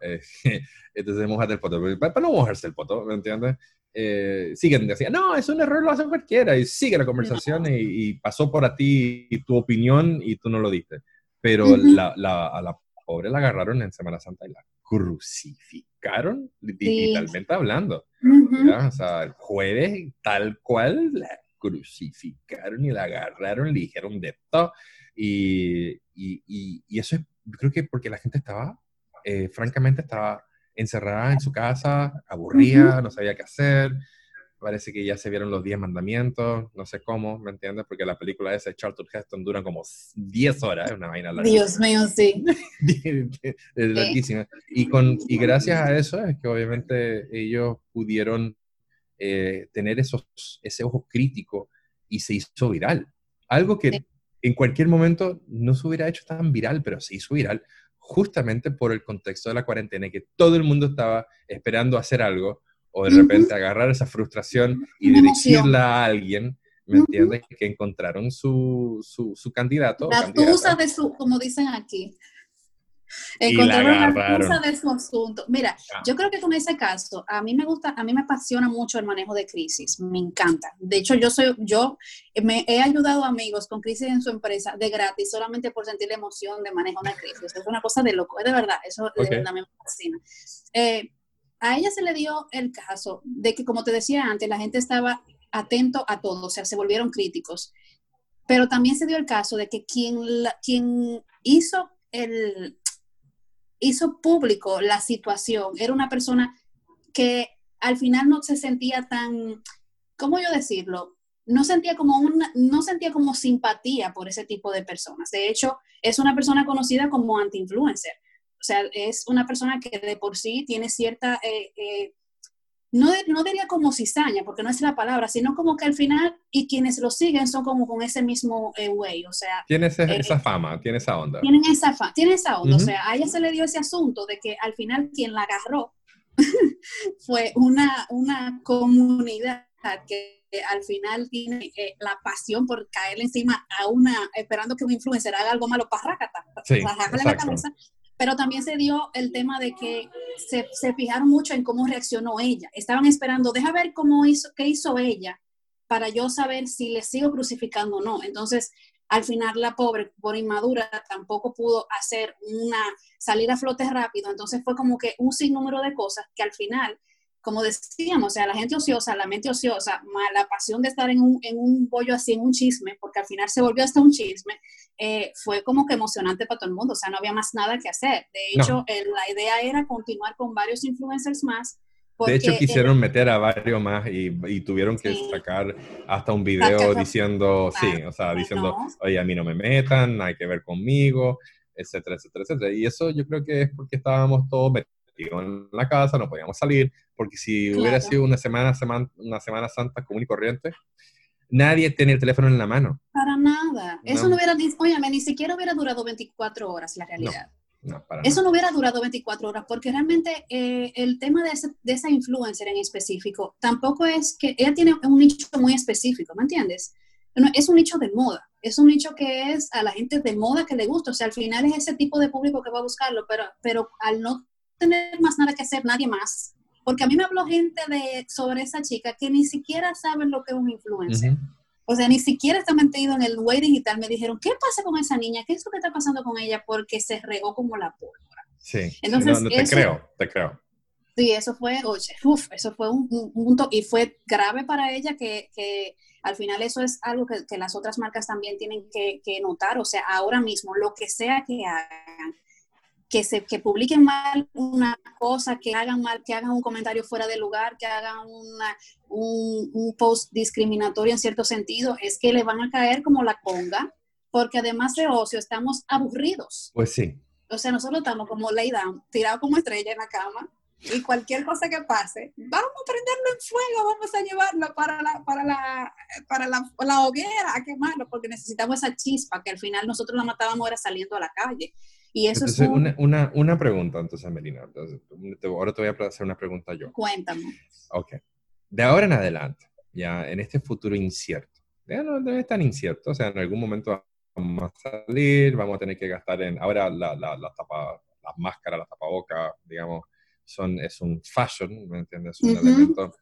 Eh, entonces, mojate el poto, para, no mojarse el poto, ¿me entiendes? Siguen, decían, no, es un error, lo hace cualquiera, y sigue la conversación y, pasó por a ti tu opinión y tú no lo diste. Pero la, la, a la pobre la agarraron en Semana Santa y la crucificaron, digitalmente hablando. O sea, el jueves, tal cual, la crucificaron y la agarraron, le dijeron de todo. Y, y, y, eso es, yo creo que porque la gente estaba, eh, francamente, estaba encerrada en su casa, aburrida, no sabía qué hacer parece que ya se vieron los 10 mandamientos, no sé cómo, ¿me entiendes? Porque la película esa de Charlton Heston dura como 10 horas, es una vaina larga. Dios mío, sí. es larguísima. Y, con, y gracias a eso es que obviamente ellos pudieron eh, tener esos, ese ojo crítico y se hizo viral. Algo que en cualquier momento no se hubiera hecho tan viral, pero se hizo viral justamente por el contexto de la cuarentena y que todo el mundo estaba esperando hacer algo o de repente agarrar esa frustración y dirigirla a alguien, ¿me entiendes? Que encontraron su, su, su candidato. La tusa de su, como dicen aquí. Encontraron la tusa de su asunto. Mira, ah. yo creo que con ese caso, a mí me gusta, a mí me apasiona mucho el manejo de crisis, me encanta. De hecho, yo soy, yo me he ayudado a amigos con crisis en su empresa de gratis solamente por sentir la emoción de manejo una crisis. Es una cosa de loco, es de verdad, eso okay. de me fascina. Eh, a ella se le dio el caso de que, como te decía antes, la gente estaba atento a todo, o sea, se volvieron críticos. Pero también se dio el caso de que quien, quien hizo, el, hizo público la situación era una persona que al final no se sentía tan, ¿cómo yo decirlo? No sentía como una, no sentía como simpatía por ese tipo de personas. De hecho, es una persona conocida como anti-influencer. O sea, es una persona que de por sí tiene cierta, eh, eh, no, no, diría como cizaña, porque no es la palabra, sino como que al final, y quienes lo siguen son como con ese mismo eh, way, o sea. Tiene esa fama, tiene esa onda. Tienen esa, fama, tiene esa onda, o sea, a ella se le dio ese asunto de que al final quien la agarró fue una, una comunidad que al final tiene la pasión por caerle encima a una, esperando que un influencer haga algo malo para rácata, sí, la cabeza, pero también se dio el tema de que se, se, fijaron mucho en cómo reaccionó ella. Estaban esperando, deja ver cómo hizo, qué hizo ella para yo saber si le sigo crucificando o no. Entonces, al final la pobre, por inmadura, tampoco pudo hacer una salida a flote rápido. Entonces fue como que un sinnúmero de cosas que al final como decíamos, o sea, la gente ociosa, la mente ociosa, más la pasión de estar en un, en un bollo así, en un chisme, porque al final se volvió hasta un chisme, eh, fue como que emocionante para todo el mundo, o sea, no había más nada que hacer. De hecho, la idea era continuar con varios influencers más. de hecho, quisieron meter a varios más y, tuvieron que sacar hasta un video diciendo, sí, o sea, diciendo, oye, a mí no me metan, hay que ver conmigo, etcétera, etcétera, etcétera. Y eso yo creo que es porque estábamos todos metidos en la casa, no podíamos salir, porque si hubiera sido una semana, semana, una semana santa común y corriente, nadie tenía el teléfono en la mano. Para nada. Eso no hubiera, oye, ni siquiera hubiera durado 24 horas la realidad. No, para Eso no hubiera durado 24 horas, porque realmente eh, el tema de, de, esa influencer en específico tampoco es que ella tiene un nicho muy específico, ¿me entiendes? Es un nicho de moda, es un nicho que es a la gente de moda que le gusta, o sea, al final es ese tipo de público que va a buscarlo, pero, pero al no tener más nada que hacer nadie más. Porque a mí me habló gente de, sobre esa chica que ni siquiera saben lo que es un influencer. O sea, ni siquiera está metido en el way digital. Me dijeron, ¿qué pasa con esa niña? ¿Qué es lo que está pasando con ella? Porque se regó como la pólvora. Sí, Entonces, te creo, te creo. Sí, eso fue, oye, uf, eso fue un, punto y fue grave para ella que, que al final eso es algo que, que las otras marcas también tienen que, que, notar. O sea, ahora mismo, lo que sea que hagan, que, se, que publiquen mal una cosa, que hagan mal, que hagan un comentario fuera de lugar, que hagan una, un, un, post discriminatorio en cierto sentido, es que le van a caer como la conga, porque además de ocio estamos aburridos. Pues sí. O sea, nosotros estamos como lay down, tirados como estrella en la cama, y cualquier cosa que pase, vamos a prenderlo en fuego, vamos a llevarlo para la, para la, para la, la hoguera, a quemarlo, porque necesitamos esa chispa que al final nosotros la matábamos era saliendo a la calle. Y eso es una, una, una, pregunta, entonces, Melina. ahora te voy a hacer una pregunta yo. Cuéntame. Ok. De ahora en adelante, ya en este futuro incierto, ya no debe estar incierto, o sea, en algún momento vamos a salir, vamos a tener que gastar en, ahora la, la, la tapa, las máscaras, las tapabocas, digamos, son, es un fashion, ¿me entiendes? Es un elemento.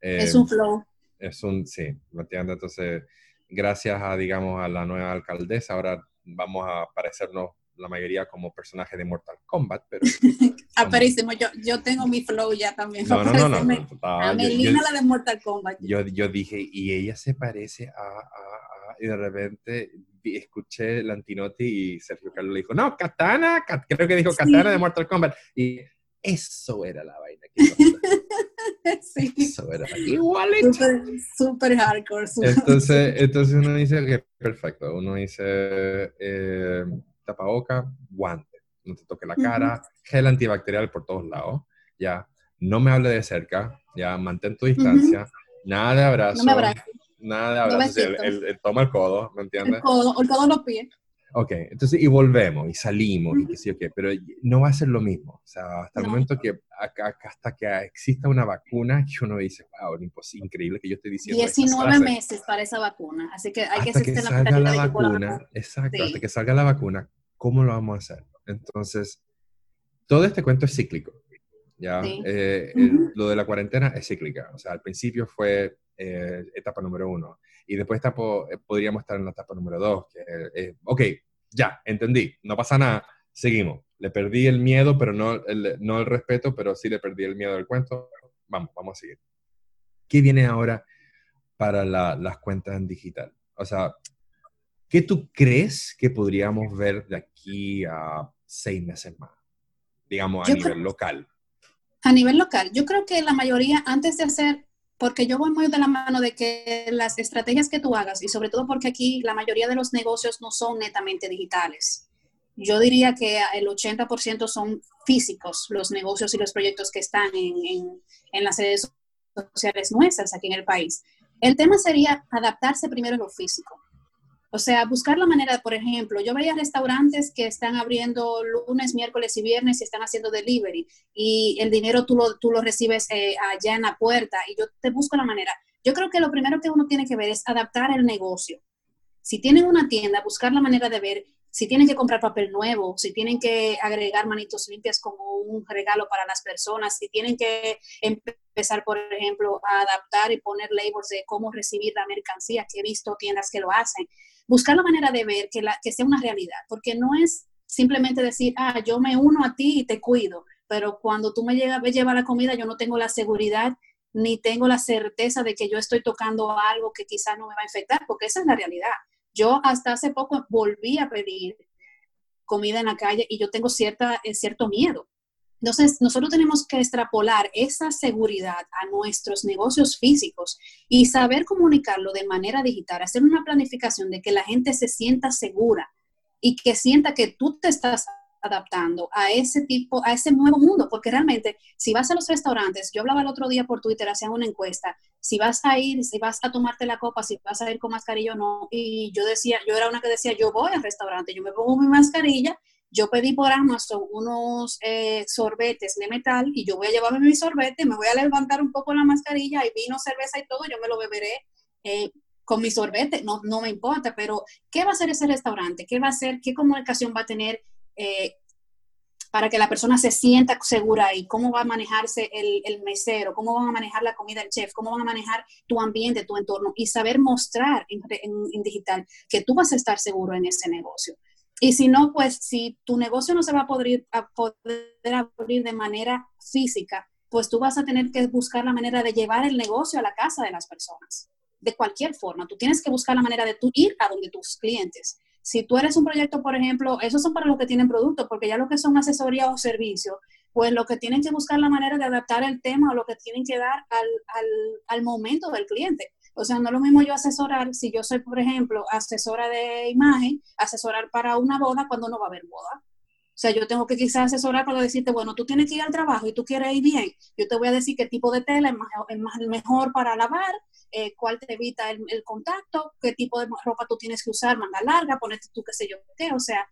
es un eh, flow. Es un, sí, ¿me entiendes? Entonces, gracias a, digamos, a la nueva alcaldesa, ahora vamos a parecernos la mayoría como personaje de Mortal Kombat, pero... Aperísimo, yo, yo tengo mi flow ya también. No, no, no, no, a Melina la de Mortal Kombat. Yo, yo dije, y ella se parece a, a, y de repente escuché Lantinotti y Sergio Carlos le dijo, no, Katana, creo que dijo Katana de Mortal Kombat. Y eso era la vaina que sí. Eso era igualito. Super, super hardcore. Entonces, entonces uno dice que perfecto. Uno dice eh, tapaboca, guante. No te toque la cara, gel antibacterial por todos lados. Ya. No me hable de cerca. Ya. Mantén tu distancia. Nada de abrazo. No me Nada de abrazo. el, toma el codo, ¿me entiendes? El codo, el codo los pies. Ok, entonces y volvemos y salimos y qué sé yo qué, pero no va a ser lo mismo. O sea, hasta el momento que hasta que exista una vacuna, que uno dice, wow, es increíble que yo esté diciendo. 19 meses para esa vacuna, así que hay hasta que, que salga la, vacuna. Exacto, hasta que salga la vacuna, ¿cómo lo vamos a hacer? Entonces, todo este cuento es cíclico. ¿ya? Eh, lo de la cuarentena es cíclica. O sea, al principio fue eh, etapa número uno. Y después eh, podríamos estar en la etapa número dos, que es, ok, ya, entendí, no pasa nada, seguimos. Le perdí el miedo, pero no el, no el respeto, pero sí le perdí el miedo del cuento. Vamos, vamos a seguir. ¿Qué viene ahora para las cuentas en digital? O sea, ¿qué tú crees que podríamos ver de aquí a seis meses más? Digamos, a nivel local. A nivel local, yo creo que la mayoría, antes de hacer porque yo voy muy de la mano de que las estrategias que tú hagas, y sobre todo porque aquí la mayoría de los negocios no son netamente digitales. Yo diría que el 80% son físicos los negocios y los proyectos que están en, en las redes sociales nuestras aquí en el país. El tema sería adaptarse primero a lo físico. O sea, buscar la manera, por ejemplo, yo veía restaurantes que están abriendo lunes, miércoles y viernes y están haciendo delivery y el dinero tú lo, tú lo recibes eh, allá en la puerta y yo te busco la manera. Yo creo que lo primero que uno tiene que ver es adaptar el negocio. Si tienen una tienda, buscar la manera de ver si tienen que comprar papel nuevo, si tienen que agregar manitos limpias como un regalo para las personas, si tienen que empezar, por ejemplo, a adaptar y poner labels de cómo recibir la mercancía, que he visto tiendas que lo hacen, buscar la manera de ver que, la, sea una realidad, porque no es simplemente decir, ah, yo me uno a ti y te cuido, pero cuando tú me llevas lleva la comida, yo no tengo la seguridad ni tengo la certeza de que yo estoy tocando algo que quizás no me va a infectar, porque esa es la realidad. Yo hasta hace poco volví a pedir comida en la calle y yo tengo cierta, eh, cierto miedo. Entonces, nosotros tenemos que extrapolar esa seguridad a nuestros negocios físicos y saber comunicarlo de manera digital, hacer una planificación de que la gente se sienta segura y que sienta que tú te estás adaptando a ese tipo, a ese nuevo mundo, porque realmente si vas a los restaurantes, yo hablaba el otro día por Twitter, hacían una encuesta, si vas a ir, si vas a tomarte la copa, si vas a ir con mascarilla o no, y yo decía, yo era una que decía, yo voy al restaurante, yo me pongo mi mascarilla, yo pedí por Amazon unos eh, sorbetes de metal y yo voy a llevarme mi sorbete, me voy a levantar un poco la mascarilla y vino, cerveza y todo, yo me lo beberé eh, con mi sorbete, no, no me importa, pero ¿qué va a hacer ese restaurante? ¿Qué va a hacer? ¿Qué comunicación va a tener? Eh, para que la persona se sienta segura y cómo va a manejarse el, mesero, cómo van a manejar la comida el chef, cómo van a manejar tu ambiente, tu entorno y saber mostrar en, digital que tú vas a estar seguro en ese negocio. Y si no, pues si tu negocio no se va a poder, abrir de manera física, pues tú vas a tener que buscar la manera de llevar el negocio a la casa de las personas. De cualquier forma, tú tienes que buscar la manera de ir a donde tus clientes si tú eres un proyecto, por ejemplo, esos son para los que tienen productos, porque ya lo que son asesoría o servicio, pues lo que tienen que buscar la manera de adaptar el tema o lo que tienen que dar al, al, al momento del cliente. O sea, no es lo mismo yo asesorar, si yo soy, por ejemplo, asesora de imagen, asesorar para una boda cuando no va a haber boda. O sea, yo tengo que quizás asesorar para decirte, bueno, tú tienes que ir al trabajo y tú quieres ir bien. Yo te voy a decir qué tipo de tela es, más, mejor para lavar, eh, cuál te evita el, contacto, qué tipo de ropa tú tienes que usar, manga larga, ponerte tú qué sé yo qué, o sea,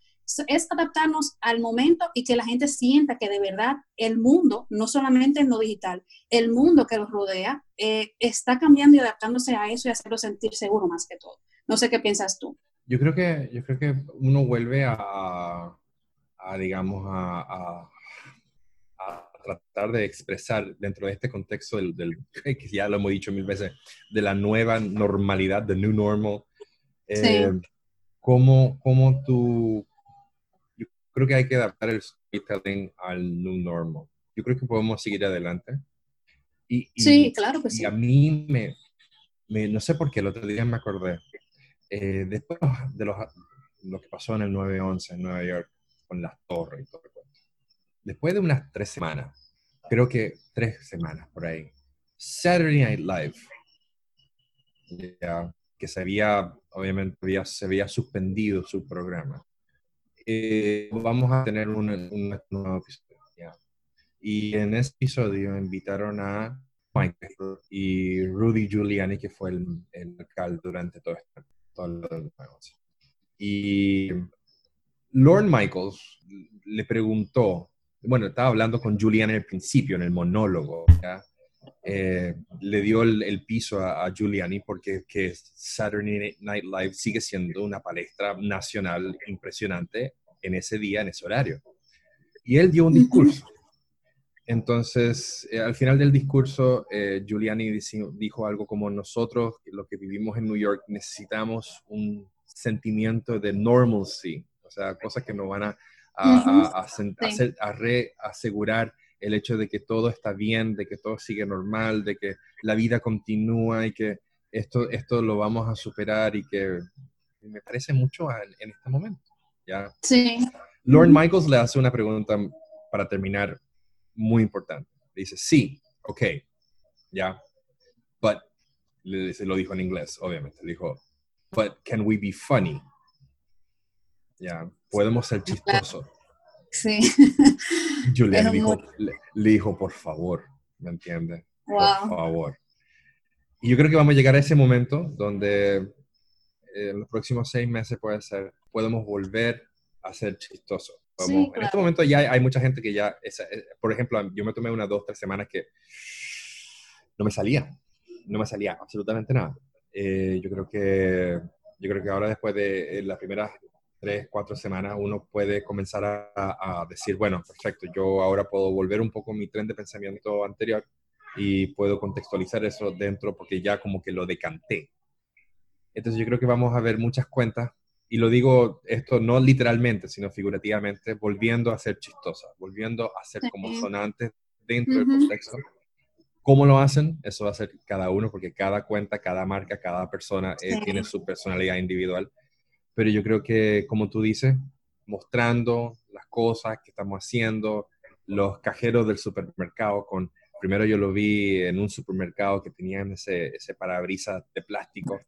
es adaptarnos al momento y que la gente sienta que de verdad el mundo, no solamente en lo digital, el mundo que los rodea, eh, está cambiando y adaptándose a eso y hacerlo sentir seguro más que todo. No sé qué piensas tú. Yo creo que, yo creo que uno vuelve a, digamos, a, tratar de expresar dentro de este contexto del, que ya lo hemos dicho mil veces, de la nueva normalidad, the new normal. Eh, cómo, cómo tú creo que hay que adaptar el storytelling al new normal. Yo creo que podemos seguir adelante. Y, sí, claro que sí. Y a mí me, no sé por qué, el otro día me acordé, eh, después de los, lo que pasó en el 9-11 en Nueva York, con las torres y todo el después de unas tres semanas, creo que tres semanas por ahí, Saturday Night Live, que se había, obviamente, había, se había suspendido su programa. Eh, vamos a tener un, nuevo episodio. Y en ese episodio invitaron a Michael y Rudy Giuliani, que fue el, el alcalde durante todo, este, todo el Y Lord Michaels le preguntó, bueno, estaba hablando con Giuliani al principio, en el monólogo, eh, le dio el, piso a, Giuliani porque que Saturday Night Live sigue siendo una palestra nacional impresionante en ese día, en ese horario. Y él dio un discurso. Entonces, eh, al final del discurso, eh, Giuliani dijo algo como nosotros, los que vivimos en New York, necesitamos un sentimiento de normalcy, o sea, cosas que nos van a, a, reasegurar el hecho de que todo está bien, de que todo sigue normal, de que la vida continúa y que esto, esto lo vamos a superar y que me parece mucho en este momento. ¿ya? Sí. Lord Michaels le hace una pregunta para terminar muy importante. dice, sí, ok, ya, but, le dice, lo dijo en inglés, obviamente, le dijo, but can we be funny? Ya, podemos ser chistosos. Sí. Julian dijo, le, dijo, por favor, ¿me entiende? Por favor. Y yo creo que vamos a llegar a ese momento donde eh, en los próximos seis meses puede ser podemos volver a ser chistosos. En este momento ya hay, mucha gente que ya, eh, por ejemplo, yo me tomé unas dos, tres semanas que no me salía, no me salía absolutamente nada. Eh, yo creo que yo creo que ahora después de eh, las primeras tres, cuatro semanas uno puede comenzar a, a, decir, bueno, perfecto, yo ahora puedo volver un poco mi tren de pensamiento anterior y puedo contextualizar eso dentro porque ya como que lo decanté. Entonces yo creo que vamos a ver muchas cuentas y lo digo esto no literalmente, sino figurativamente, volviendo a ser chistosa, volviendo a ser como sonantes dentro del contexto. ¿Cómo lo hacen? Eso va a ser cada uno, porque cada cuenta, cada marca, cada persona eh, tiene su personalidad individual. Pero yo creo que, como tú dices, mostrando las cosas que estamos haciendo, los cajeros del supermercado con, primero yo lo vi en un supermercado que tenían ese, ese parabrisas de plástico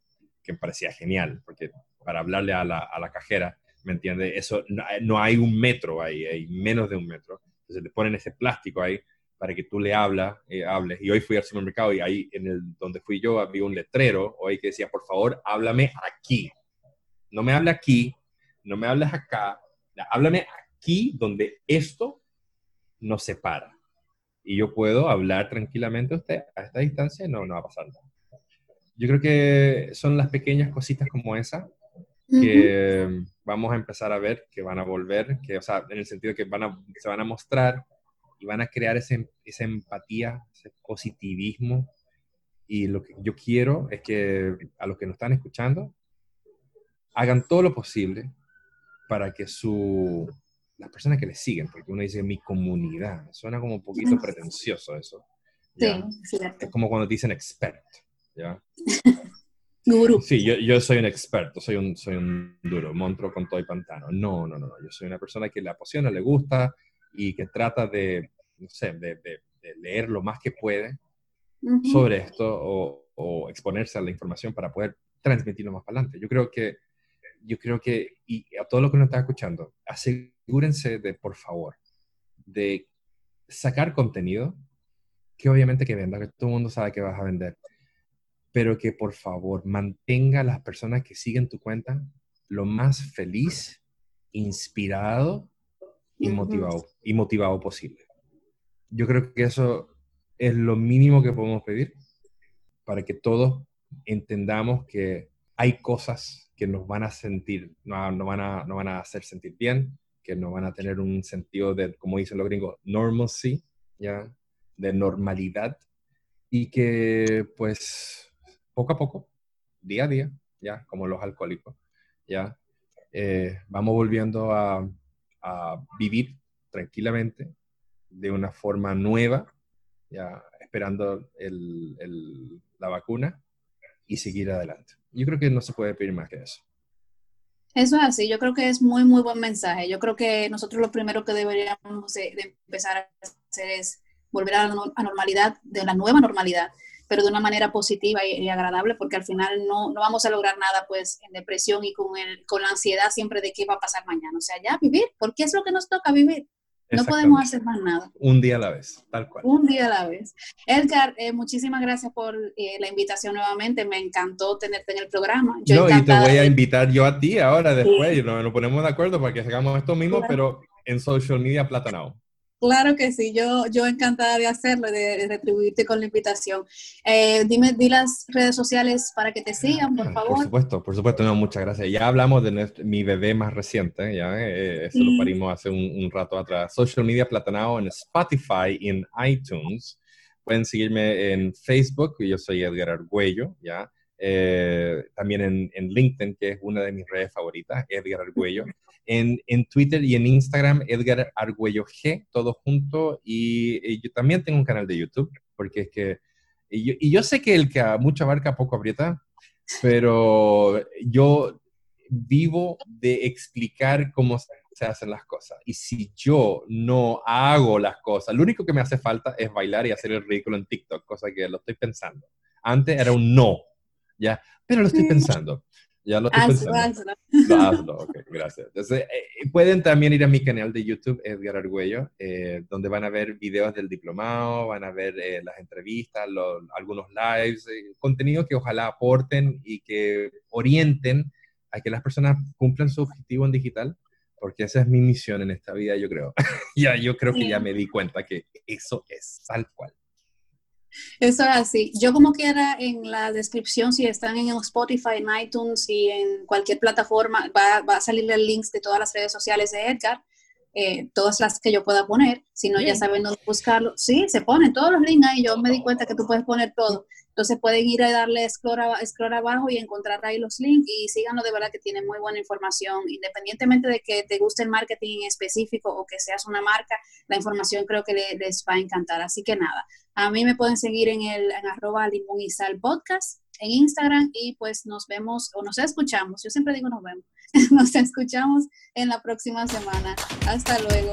que me parecía genial, porque para hablarle a la, a la cajera, ¿me entiende? Eso, no, hay un metro ahí, hay menos de un metro. Entonces le ponen ese plástico ahí para que tú le habla, eh, hables. Y hoy fui al supermercado y ahí, en el donde fui yo, había un letrero hoy que decía, por favor, háblame aquí. No me hable aquí, no me hables acá, háblame aquí donde esto nos separa. Y yo puedo hablar tranquilamente a usted a esta distancia no, no va a pasar nada. Yo creo que son las pequeñas cositas como esa que vamos a empezar a ver, que van a volver, que, o sea, en el sentido que van a, se van a mostrar y van a crear ese, esa empatía, ese positivismo. Y lo que yo quiero es que a los que nos están escuchando hagan todo lo posible para que su, las personas que les siguen, porque uno dice mi comunidad, suena como un poquito pretencioso eso. Sí, Es como cuando dicen expert, ¿ya? Guru. Sí, yo, yo, soy un experto, soy un, soy un duro, monstruo con todo y pantano. No, no, no, yo soy una persona que le apasiona, le gusta y que trata de, no sé, de, de, leer lo más que puede sobre esto o, o, exponerse a la información para poder transmitirlo más para adelante. Yo creo que, yo creo que, y a todos los que nos están escuchando, asegúrense de, por favor, de sacar contenido que obviamente que venda, que todo el mundo sabe que vas a vender pero que por favor mantenga a las personas que siguen tu cuenta lo más feliz inspirado y motivado, y motivado posible. Yo creo que eso es lo mínimo que podemos pedir para que todos entendamos que hay cosas que nos van a sentir, no, van, a, no van a hacer sentir bien, que no van a tener un sentido de, como dicen los gringos, normalcy, ¿ya? de normalidad, y que pues poco a poco, día a día, ya como los alcohólicos, ya eh, vamos volviendo a, a, vivir tranquilamente de una forma nueva, ya esperando el, el, la vacuna y seguir adelante. Yo creo que no se puede pedir más que eso. Eso es así, yo creo que es muy, muy buen mensaje. Yo creo que nosotros lo primero que deberíamos de, empezar a hacer es volver a la normalidad, de la nueva normalidad, pero de una manera positiva y, agradable, porque al final no, no, vamos a lograr nada pues en depresión y con, el, con la ansiedad siempre de qué va a pasar mañana. O sea, ya vivir, porque es lo que nos toca vivir. No podemos hacer más nada. Un día a la vez, tal cual. Un día a la vez. Edgar, eh, muchísimas gracias por eh, la invitación nuevamente. Me encantó tenerte en el programa. Yo no, y te voy a invitar yo a ti ahora después. Y nos, ponemos de acuerdo para que hagamos esto mismo, pero en social media platanao. Claro que sí, yo, yo encantada de hacerlo, de, retribuirte con la invitación. Eh, dime, di las redes sociales para que te sigan, por favor. Por supuesto, por supuesto, no, muchas gracias. Ya hablamos de mi bebé más reciente, ya, eh, eso lo parimos hace un, rato atrás. Social Media Platanao en Spotify y en iTunes. Pueden seguirme en Facebook, yo soy Edgar Argüello, ya. Eh, también en, en LinkedIn, que es una de mis redes favoritas, Edgar Argüello en, en, Twitter y en Instagram, Edgar Argüello G, todo junto. Y, yo también tengo un canal de YouTube, porque es que, y yo, sé que el que a mucha barca poco aprieta, pero yo vivo de explicar cómo se hacen las cosas. Y si yo no hago las cosas, lo único que me hace falta es bailar y hacer el ridículo en TikTok, cosa que lo estoy pensando. Antes era un no, ¿ya? Pero lo estoy pensando. Ya lo estoy pensando. Hazlo. ok, gracias. Entonces, eh, pueden también ir a mi canal de YouTube, Edgar Argüello, eh, donde van a ver videos del diplomado, van a ver eh, las entrevistas, algunos lives, contenido que ojalá aporten y que orienten a que las personas cumplan su objetivo en digital, porque esa es mi misión en esta vida, yo creo. ya, yo creo que ya me di cuenta que eso es tal cual. Eso es así. Yo como quiera en la descripción, si están en Spotify, en iTunes y en cualquier plataforma, va, va a salir el link de todas las redes sociales de Edgar, eh, todas las que yo pueda poner. Si no, ya saben dónde buscarlo. Sí, se ponen todos los links ahí. Yo me di cuenta que tú puedes poner todo. Entonces pueden ir a darle scroll abajo y encontrar ahí los links y síganlo de verdad que tiene muy buena información. Independientemente de que te guste el marketing específico o que seas una marca, la información creo que les va a encantar. Así que nada, a mí me pueden seguir en el en arroba limón y sal podcast en Instagram y pues nos vemos o nos escuchamos. Yo siempre digo nos vemos. nos escuchamos en la próxima semana. Hasta luego.